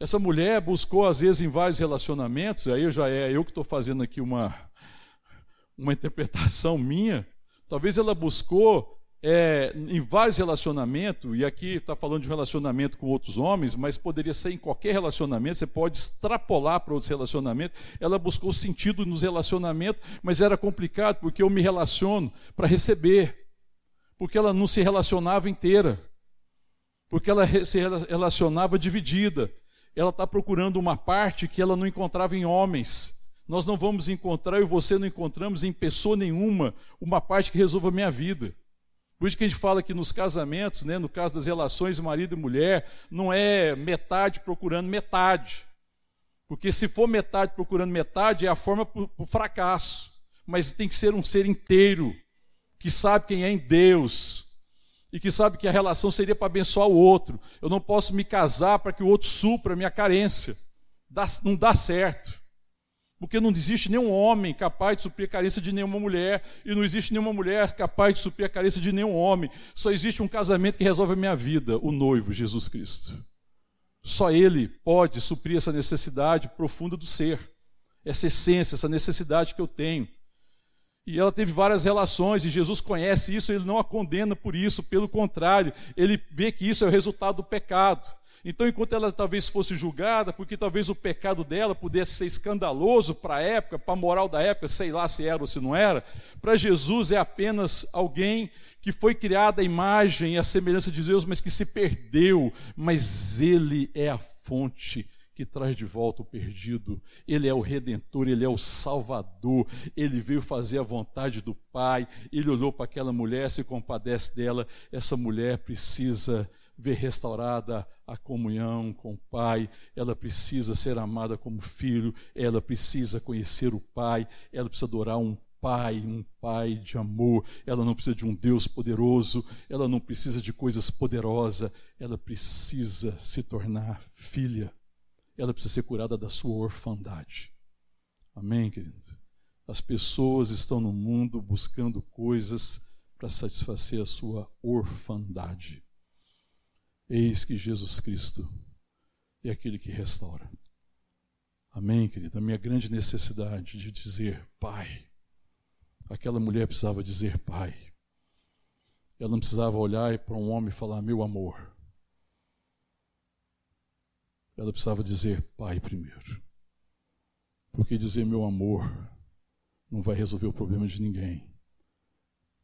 Essa mulher buscou, às vezes, em vários relacionamentos, aí já é eu que estou fazendo aqui uma, uma interpretação minha, Talvez ela buscou é, em vários relacionamentos, e aqui está falando de um relacionamento com outros homens, mas poderia ser em qualquer relacionamento, você pode extrapolar para outros relacionamentos. Ela buscou sentido nos relacionamentos, mas era complicado porque eu me relaciono para receber, porque ela não se relacionava inteira, porque ela se relacionava dividida. Ela está procurando uma parte que ela não encontrava em homens. Nós não vamos encontrar, eu e você não encontramos em pessoa nenhuma uma parte que resolva a minha vida. Por isso que a gente fala que nos casamentos, né, no caso das relações marido e mulher, não é metade procurando metade. Porque se for metade procurando metade, é a forma para o fracasso. Mas tem que ser um ser inteiro, que sabe quem é em Deus, e que sabe que a relação seria para abençoar o outro. Eu não posso me casar para que o outro supra a minha carência. Dá, não dá certo. Porque não existe nenhum homem capaz de suprir a carência de nenhuma mulher, e não existe nenhuma mulher capaz de suprir a carência de nenhum homem. Só existe um casamento que resolve a minha vida, o noivo, Jesus Cristo. Só Ele pode suprir essa necessidade profunda do ser, essa essência, essa necessidade que eu tenho. E ela teve várias relações, e Jesus conhece isso, ele não a condena por isso, pelo contrário, ele vê que isso é o resultado do pecado. Então, enquanto ela talvez fosse julgada, porque talvez o pecado dela pudesse ser escandaloso para a época, para a moral da época, sei lá se era ou se não era, para Jesus é apenas alguém que foi criada a imagem e a semelhança de Deus, mas que se perdeu, mas ele é a fonte que traz de volta o perdido. Ele é o redentor, ele é o salvador. Ele veio fazer a vontade do Pai. Ele olhou para aquela mulher, se compadece dela. Essa mulher precisa ver restaurada a comunhão com o Pai, ela precisa ser amada como filho, ela precisa conhecer o Pai, ela precisa adorar um pai, um pai de amor. Ela não precisa de um Deus poderoso, ela não precisa de coisas poderosas, ela precisa se tornar filha. Ela precisa ser curada da sua orfandade. Amém, querido? As pessoas estão no mundo buscando coisas para satisfazer a sua orfandade. Eis que Jesus Cristo é aquele que restaura. Amém, querido? A minha grande necessidade de dizer, Pai, Aquela mulher precisava dizer pai. Ela não precisava olhar para um homem e falar meu amor. Ela precisava dizer pai primeiro. Porque dizer meu amor não vai resolver o problema de ninguém.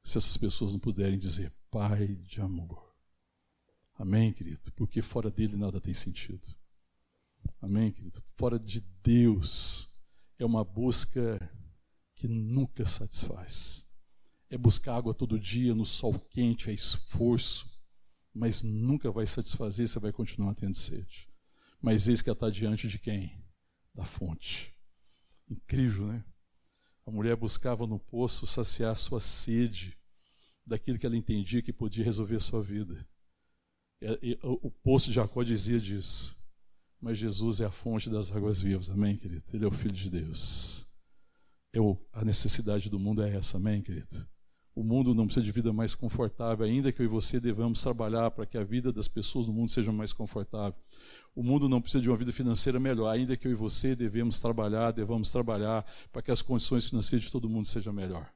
Se essas pessoas não puderem dizer pai de amor. Amém, querido? Porque fora dele nada tem sentido. Amém, querido? Fora de Deus é uma busca que nunca satisfaz. É buscar água todo dia no sol quente, é esforço, mas nunca vai satisfazer, você vai continuar tendo sede. Mas eis que ela está diante de quem? Da fonte. Incrível, né? A mulher buscava no poço saciar sua sede daquilo que ela entendia que podia resolver sua vida. O poço de Jacó dizia disso. Mas Jesus é a fonte das águas vivas, amém, querido? Ele é o Filho de Deus. Eu, a necessidade do mundo é essa, amém, querido? O mundo não precisa de vida mais confortável, ainda que eu e você devamos trabalhar para que a vida das pessoas no mundo seja mais confortável. O mundo não precisa de uma vida financeira melhor, ainda que eu e você devemos trabalhar, devamos trabalhar para que as condições financeiras de todo mundo sejam melhor.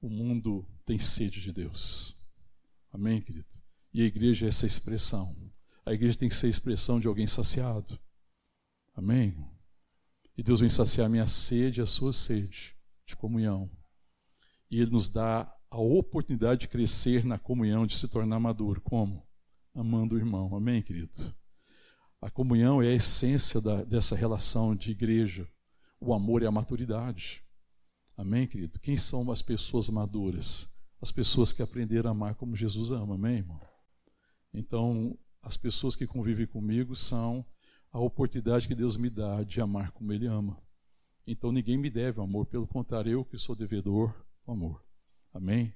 O mundo tem sede de Deus. Amém, querido? E a igreja é essa expressão. A igreja tem que ser a expressão de alguém saciado. Amém? E Deus vem saciar a minha sede, a sua sede de comunhão. E Ele nos dá a oportunidade de crescer na comunhão, de se tornar maduro. Como? Amando o irmão. Amém, querido? A comunhão é a essência da, dessa relação de igreja. O amor é a maturidade. Amém, querido? Quem são as pessoas maduras? As pessoas que aprenderam a amar como Jesus ama. Amém, irmão? Então, as pessoas que convivem comigo são a oportunidade que Deus me dá de amar como Ele ama. Então ninguém me deve amor, pelo contrário, eu que sou devedor do amor. Amém?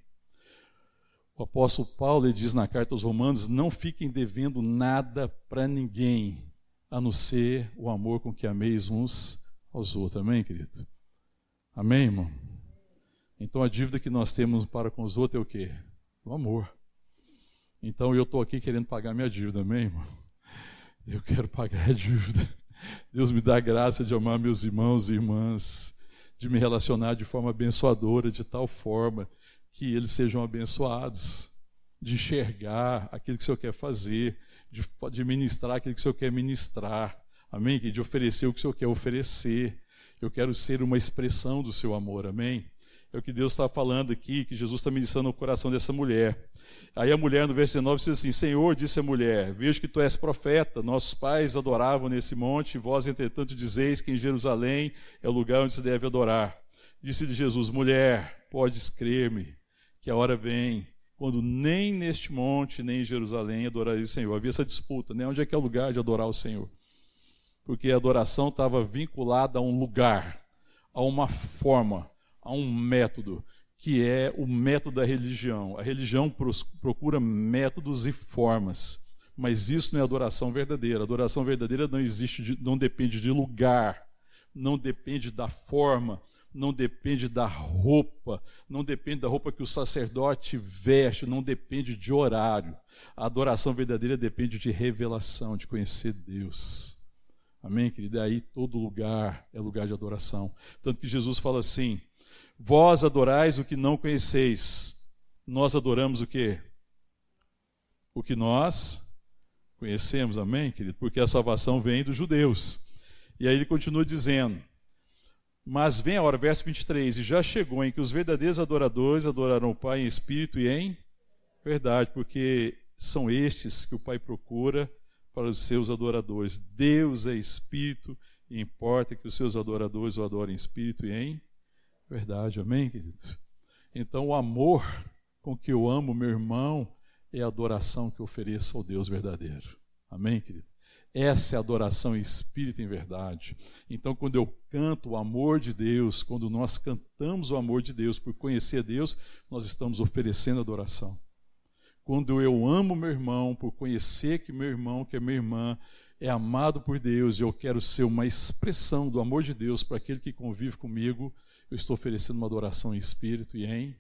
O apóstolo Paulo diz na carta aos Romanos: não fiquem devendo nada para ninguém, a não ser o amor com que ameis uns aos outros. Amém, querido? Amém, irmão? Então a dívida que nós temos para com os outros é o quê? O amor. Então eu estou aqui querendo pagar minha dívida, amém, irmão? Eu quero pagar a dívida. Deus me dá a graça de amar meus irmãos e irmãs, de me relacionar de forma abençoadora, de tal forma que eles sejam abençoados, de enxergar aquilo que o Senhor quer fazer, de, de ministrar aquilo que o Senhor quer ministrar, amém? De oferecer o que o Senhor quer oferecer. Eu quero ser uma expressão do seu amor, amém? É o que Deus está falando aqui, que Jesus está ministrando no coração dessa mulher. Aí a mulher, no verso 19, diz assim: Senhor, disse a mulher, vejo que tu és profeta. Nossos pais adoravam nesse monte, vós, entretanto, dizeis que em Jerusalém é o lugar onde se deve adorar. Disse-lhe Jesus: Mulher, podes crer-me, que a hora vem, quando nem neste monte, nem em Jerusalém adorareis o Senhor. Havia essa disputa, né? Onde é que é o lugar de adorar o Senhor? Porque a adoração estava vinculada a um lugar, a uma forma a um método, que é o método da religião. A religião procura métodos e formas, mas isso não é adoração verdadeira. A adoração verdadeira não existe, não depende de lugar, não depende da forma, não depende da roupa, não depende da roupa que o sacerdote veste, não depende de horário. A adoração verdadeira depende de revelação, de conhecer Deus. Amém, querido? E aí todo lugar é lugar de adoração. Tanto que Jesus fala assim: Vós adorais o que não conheceis. Nós adoramos o que? O que nós conhecemos, amém, querido? Porque a salvação vem dos judeus. E aí ele continua dizendo: Mas vem a hora, verso 23, e já chegou em que os verdadeiros adoradores adorarão o Pai em espírito e em verdade, porque são estes que o Pai procura para os seus adoradores. Deus é espírito e importa que os seus adoradores o adorem em espírito e em verdade. Amém, querido? Então, o amor com que eu amo meu irmão é a adoração que eu ofereço ao Deus verdadeiro. Amém, querido? Essa é adoração em espírito e em verdade. Então, quando eu canto o amor de Deus, quando nós cantamos o amor de Deus por conhecer Deus, nós estamos oferecendo adoração. Quando eu amo meu irmão, por conhecer que meu irmão, que é minha irmã, é amado por Deus e eu quero ser uma expressão do amor de Deus para aquele que convive comigo, eu estou oferecendo uma adoração em espírito e em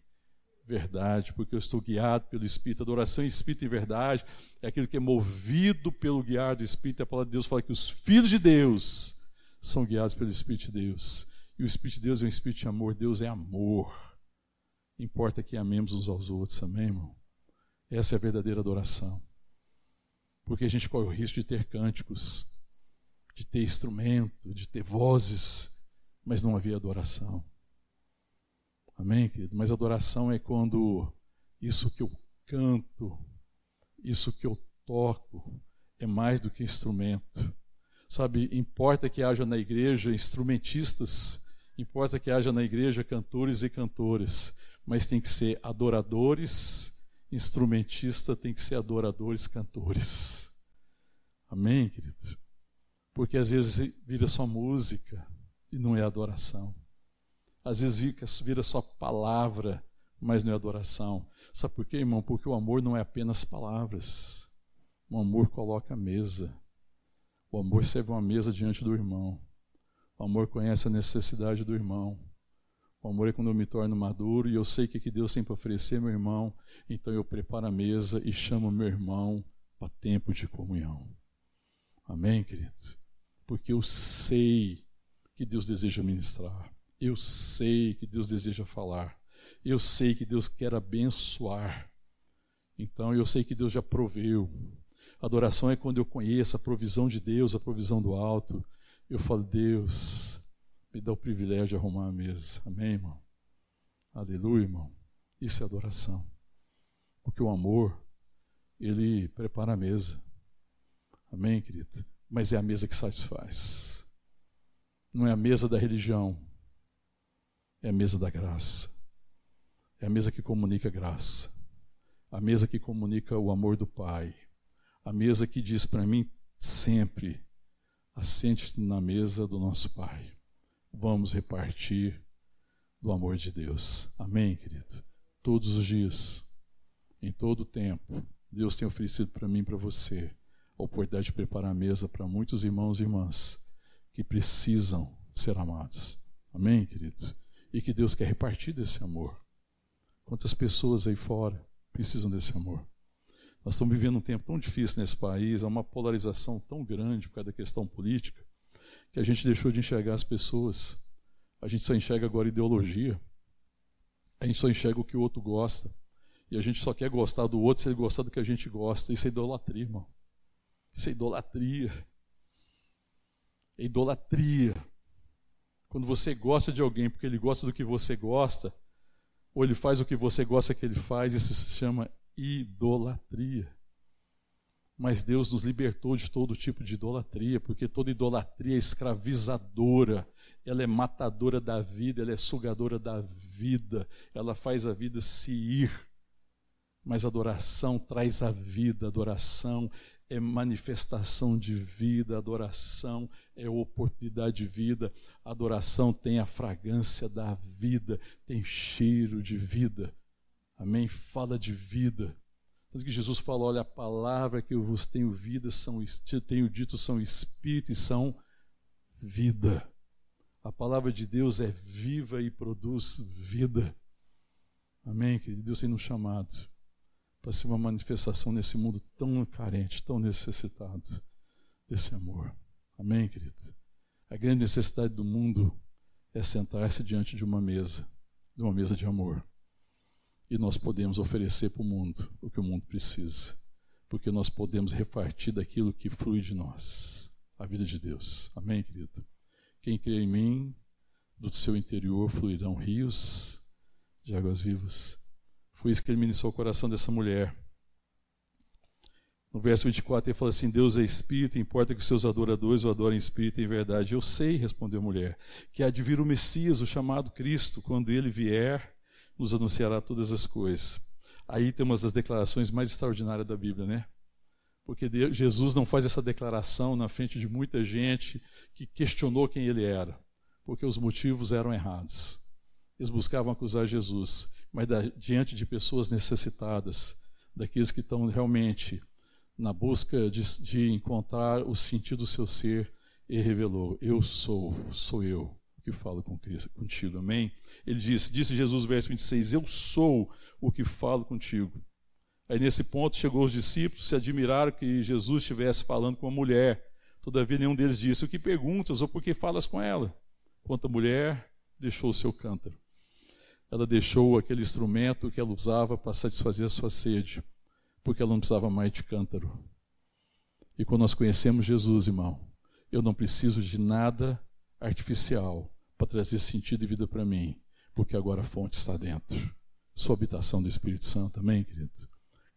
verdade, porque eu estou guiado pelo Espírito. Adoração Espírito e verdade é aquilo que é movido pelo guiar do Espírito. A palavra de Deus fala que os filhos de Deus são guiados pelo Espírito de Deus. E o Espírito de Deus é um Espírito de amor. Deus é amor. Importa que amemos uns aos outros, amém, irmão? Essa é a verdadeira adoração. Porque a gente corre o risco de ter cânticos, de ter instrumento, de ter vozes, mas não havia adoração. Amém, querido? Mas adoração é quando isso que eu canto, isso que eu toco, é mais do que instrumento. Sabe, importa que haja na igreja instrumentistas, importa que haja na igreja cantores e cantoras, mas tem que ser adoradores, instrumentista tem que ser adoradores, cantores. Amém, querido? Porque às vezes vira só música e não é adoração. Às vezes vira só palavra, mas não é adoração. Sabe por quê, irmão? Porque o amor não é apenas palavras. O amor coloca a mesa. O amor serve uma mesa diante do irmão. O amor conhece a necessidade do irmão. O amor é quando eu me torno maduro e eu sei que, que Deus tem para oferecer, meu irmão. Então eu preparo a mesa e chamo meu irmão para tempo de comunhão. Amém, querido? Porque eu sei que Deus deseja ministrar. Eu sei que Deus deseja falar. Eu sei que Deus quer abençoar. Então eu sei que Deus já proveu. Adoração é quando eu conheço a provisão de Deus, a provisão do alto. Eu falo, Deus, me dá o privilégio de arrumar a mesa. Amém, irmão? Aleluia, irmão. Isso é adoração. Porque o amor, ele prepara a mesa. Amém, querido? Mas é a mesa que satisfaz. Não é a mesa da religião é a mesa da graça. É a mesa que comunica graça. A mesa que comunica o amor do Pai. A mesa que diz para mim sempre: assente-te na mesa do nosso Pai. Vamos repartir do amor de Deus. Amém, querido? Todos os dias, em todo o tempo, Deus tem oferecido para mim e para você a oportunidade de preparar a mesa para muitos irmãos e irmãs que precisam ser amados. Amém, querido? E que Deus quer repartir desse amor. Quantas pessoas aí fora precisam desse amor? Nós estamos vivendo um tempo tão difícil nesse país, há uma polarização tão grande por causa da questão política, que a gente deixou de enxergar as pessoas. A gente só enxerga agora ideologia. A gente só enxerga o que o outro gosta. E a gente só quer gostar do outro se ele gostar do que a gente gosta. Isso é idolatria, irmão. Isso é idolatria. É idolatria. Quando você gosta de alguém porque ele gosta do que você gosta, ou ele faz o que você gosta que ele faz, isso se chama idolatria. Mas Deus nos libertou de todo tipo de idolatria, porque toda idolatria é escravizadora, ela é matadora da vida, ela é sugadora da vida, ela faz a vida se ir. Mas adoração traz a vida, adoração é manifestação de vida, adoração é oportunidade de vida, adoração tem a fragrância da vida, tem cheiro de vida. Amém? Fala de vida. Tanto que Jesus falou: olha, a palavra que eu vos tenho vida são, tenho dito são espírito e são vida. A palavra de Deus é viva e produz vida. Amém, querido? Deus tem nos chamado para ser uma manifestação nesse mundo tão carente, tão necessitado desse amor. Amém, querido? A grande necessidade do mundo é sentar-se diante de uma mesa, de uma mesa de amor. E nós podemos oferecer para o mundo o que o mundo precisa, porque nós podemos repartir daquilo que flui de nós, a vida de Deus. Amém, querido? Quem crê em mim, do seu interior fluirão rios de águas vivas. Foi isso que ele ministrou o coração dessa mulher. No verso 24 ele fala assim: Deus é espírito, importa que os seus adoradores o adorem em espírito e em verdade. Eu sei, respondeu a mulher, que há de vir o Messias, o chamado Cristo, quando ele vier, nos anunciará todas as coisas. Aí tem uma das declarações mais extraordinárias da Bíblia, né? Porque Deus, Jesus não faz essa declaração na frente de muita gente que questionou quem ele era, porque os motivos eram errados. Eles buscavam acusar Jesus, mas da, diante de pessoas necessitadas, daqueles que estão realmente na busca de, de encontrar o sentido do seu ser, ele revelou: Eu sou, sou eu que falo com Cristo, contigo. Amém? Ele disse, disse Jesus, verso 26, Eu sou o que falo contigo. Aí nesse ponto chegou os discípulos, se admiraram que Jesus estivesse falando com uma mulher. Todavia nenhum deles disse: O que perguntas ou por que falas com ela? Quanto a mulher deixou o seu cântaro. Ela deixou aquele instrumento que ela usava para satisfazer a sua sede porque ela não precisava mais de cântaro. E quando nós conhecemos Jesus, irmão, eu não preciso de nada artificial para trazer sentido e vida para mim, porque agora a fonte está dentro. Sua habitação do Espírito Santo, amém, querido?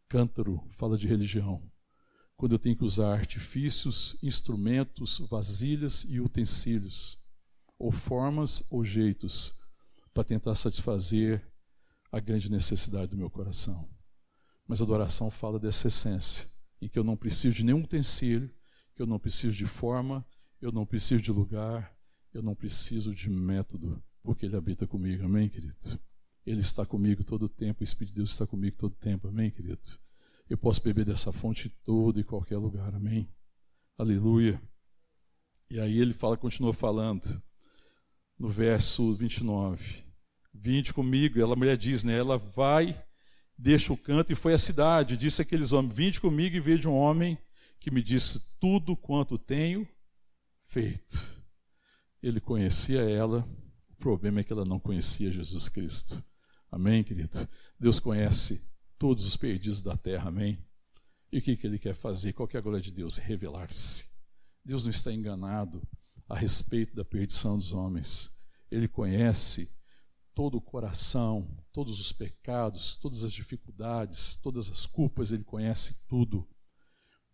Cântaro fala de religião. Quando eu tenho que usar artifícios, instrumentos, vasilhas e utensílios, ou formas ou jeitos, para tentar satisfazer a grande necessidade do meu coração. Mas a adoração fala dessa essência, em que eu não preciso de nenhum utensílio, que eu não preciso de forma, eu não preciso de lugar, eu não preciso de método, porque Ele habita comigo. Amém, querido? Ele está comigo todo o tempo, o Espírito de Deus está comigo todo o tempo. Amém, querido? Eu posso beber dessa fonte em todo e qualquer lugar. Amém? Aleluia. E aí ele fala, continua falando, no verso 29. Vinde comigo, ela a mulher diz, né? Ela vai deixa o canto e foi à cidade. Disse aqueles homens: Vinde comigo e veja um homem que me disse tudo quanto tenho feito. Ele conhecia ela, o problema é que ela não conhecia Jesus Cristo. Amém, querido? Deus conhece todos os perdidos da terra, amém? E o que, que ele quer fazer? Qual que é a glória de Deus? Revelar-se. Deus não está enganado a respeito da perdição dos homens. Ele conhece todo o coração, todos os pecados, todas as dificuldades, todas as culpas, Ele conhece tudo.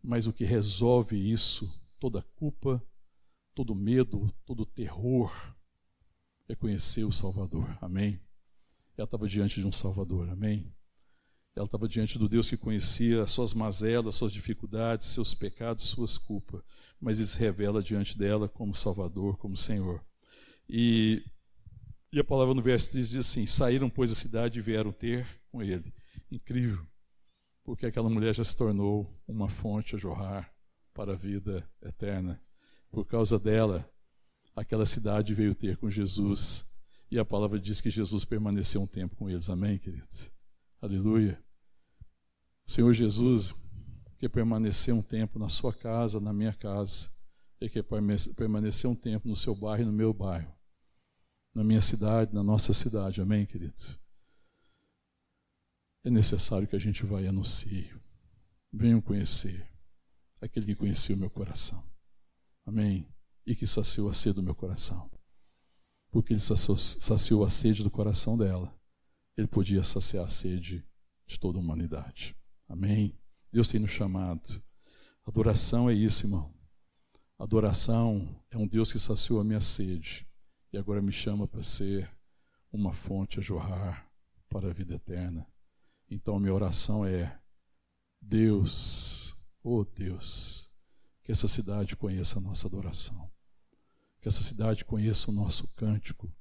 Mas o que resolve isso, toda culpa, todo medo, todo terror, é conhecer o Salvador. Amém? Ela estava diante de um Salvador. Amém? Ela estava diante do Deus que conhecia as suas mazelas, suas dificuldades, seus pecados, suas culpas, mas ele se revela diante dela como Salvador, como Senhor. E e a palavra no verso 3 diz assim: Saíram, pois, da cidade e vieram ter com ele. Incrível, porque aquela mulher já se tornou uma fonte a jorrar para a vida eterna. Por causa dela, aquela cidade veio ter com Jesus. E a palavra diz que Jesus permaneceu um tempo com eles. Amém, queridos? Aleluia. Senhor Jesus, que permaneceu um tempo na sua casa, na minha casa, e que permaneceu um tempo no seu bairro e no meu bairro na minha cidade, na nossa cidade. Amém, querido? É necessário que a gente vá e anuncie. Venham conhecer aquele que conheceu o meu coração. Amém? E que saciou a sede do meu coração. Porque ele saciou a sede do coração dela. Ele podia saciar a sede de toda a humanidade. Amém? Deus tem nos chamado. Adoração é isso, irmão. Adoração é um Deus que saciou a minha sede e agora me chama para ser uma fonte a jorrar para a vida eterna. Então, minha oração é: Deus, oh Deus, que essa cidade conheça a nossa adoração, que essa cidade conheça o nosso cântico,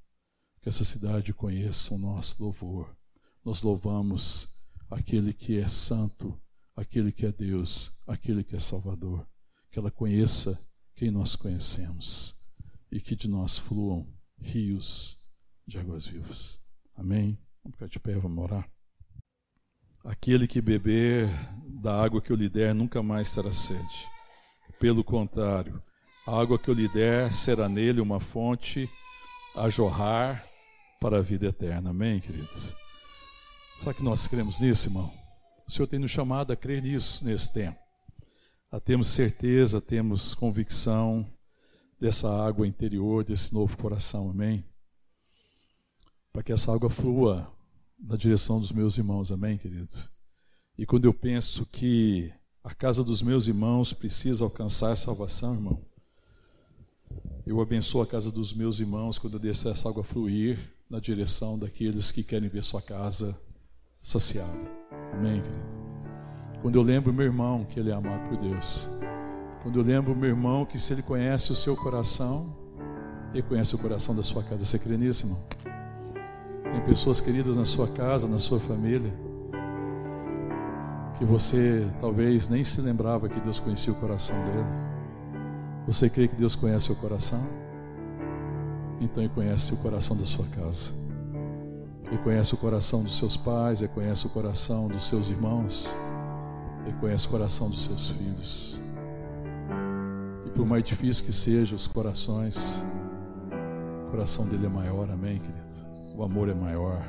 que essa cidade conheça o nosso louvor. Nós louvamos aquele que é santo, aquele que é Deus, aquele que é Salvador. Que ela conheça quem nós conhecemos e que de nós fluam rios de águas vivas. Amém? Vamos ficar de pé, vamos orar. Aquele que beber da água que eu lhe der nunca mais terá sede. Pelo contrário, a água que eu lhe der será nele uma fonte a jorrar para a vida eterna. Amém, queridos? Será que nós cremos nisso, irmão? O Senhor tem nos chamado a crer nisso nesse tempo. A temos certeza, temos convicção dessa água interior, desse novo coração, amém? Para que essa água flua na direção dos meus irmãos, amém, querido? E quando eu penso que a A casa dos meus irmãos precisa alcançar salvação, irmão. Eu abençoo a casa dos meus irmãos quando eu deixo essa água fluir na direção daqueles que querem ver sua casa saciada. Amém, querido? Quando eu lembro meu irmão que ele é amado por Deus. Quando eu lembro meu irmão que se ele conhece o seu coração, ele conhece o coração da sua casa. Você crê nisso, irmão? Tem pessoas queridas na sua casa, na sua família, que você talvez nem se lembrava que Deus conhecia o coração dele. Você crê que Deus conhece o coração? Então Ele conhece o coração da sua casa. Ele conhece o coração dos seus pais, Ele conhece o coração dos seus irmãos, Ele conhece o coração dos seus filhos. Por mais difícil que sejam os corações, o coração dele é maior, amém, querido? O amor é maior.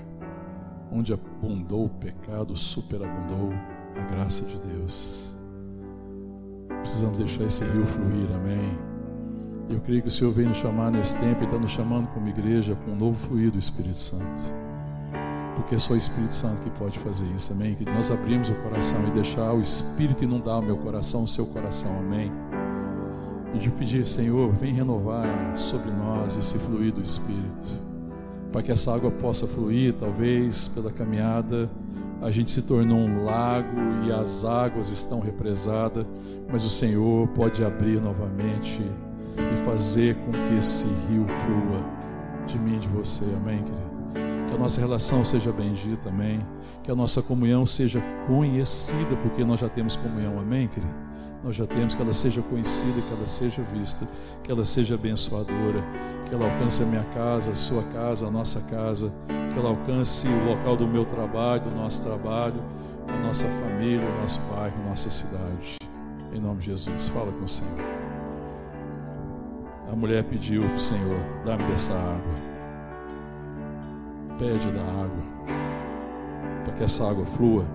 Onde abundou o pecado, superabundou a graça de Deus. Precisamos deixar esse rio fluir, amém. Eu creio que o Senhor vem nos chamar nesse tempo e está nos chamando como igreja com um novo fluir do Espírito Santo. Porque é só o Espírito Santo que pode fazer isso, amém? Que nós abrimos o coração e deixar o Espírito inundar o meu coração, o seu coração, amém? E de pedir, Senhor, vem renovar sobre nós esse fluir do Espírito, para que essa água possa fluir, talvez pela caminhada a gente se tornou um lago e as águas estão represadas, mas o Senhor pode abrir novamente e fazer com que esse rio flua de mim e de você. Amém, querido? Que a nossa relação seja bendita, amém. Que a nossa comunhão seja conhecida, porque nós já temos comunhão, amém, querido? Nós já temos que ela seja conhecida, que ela seja vista, que ela seja abençoadora, que ela alcance a minha casa, a sua casa, a nossa casa que ela alcance o local do meu trabalho, do nosso trabalho, a nossa família, o nosso bairro, a nossa cidade. Em nome de Jesus, fala com o Senhor. A mulher pediu para o Senhor: dá-me dessa água. Pede da água, para que essa água flua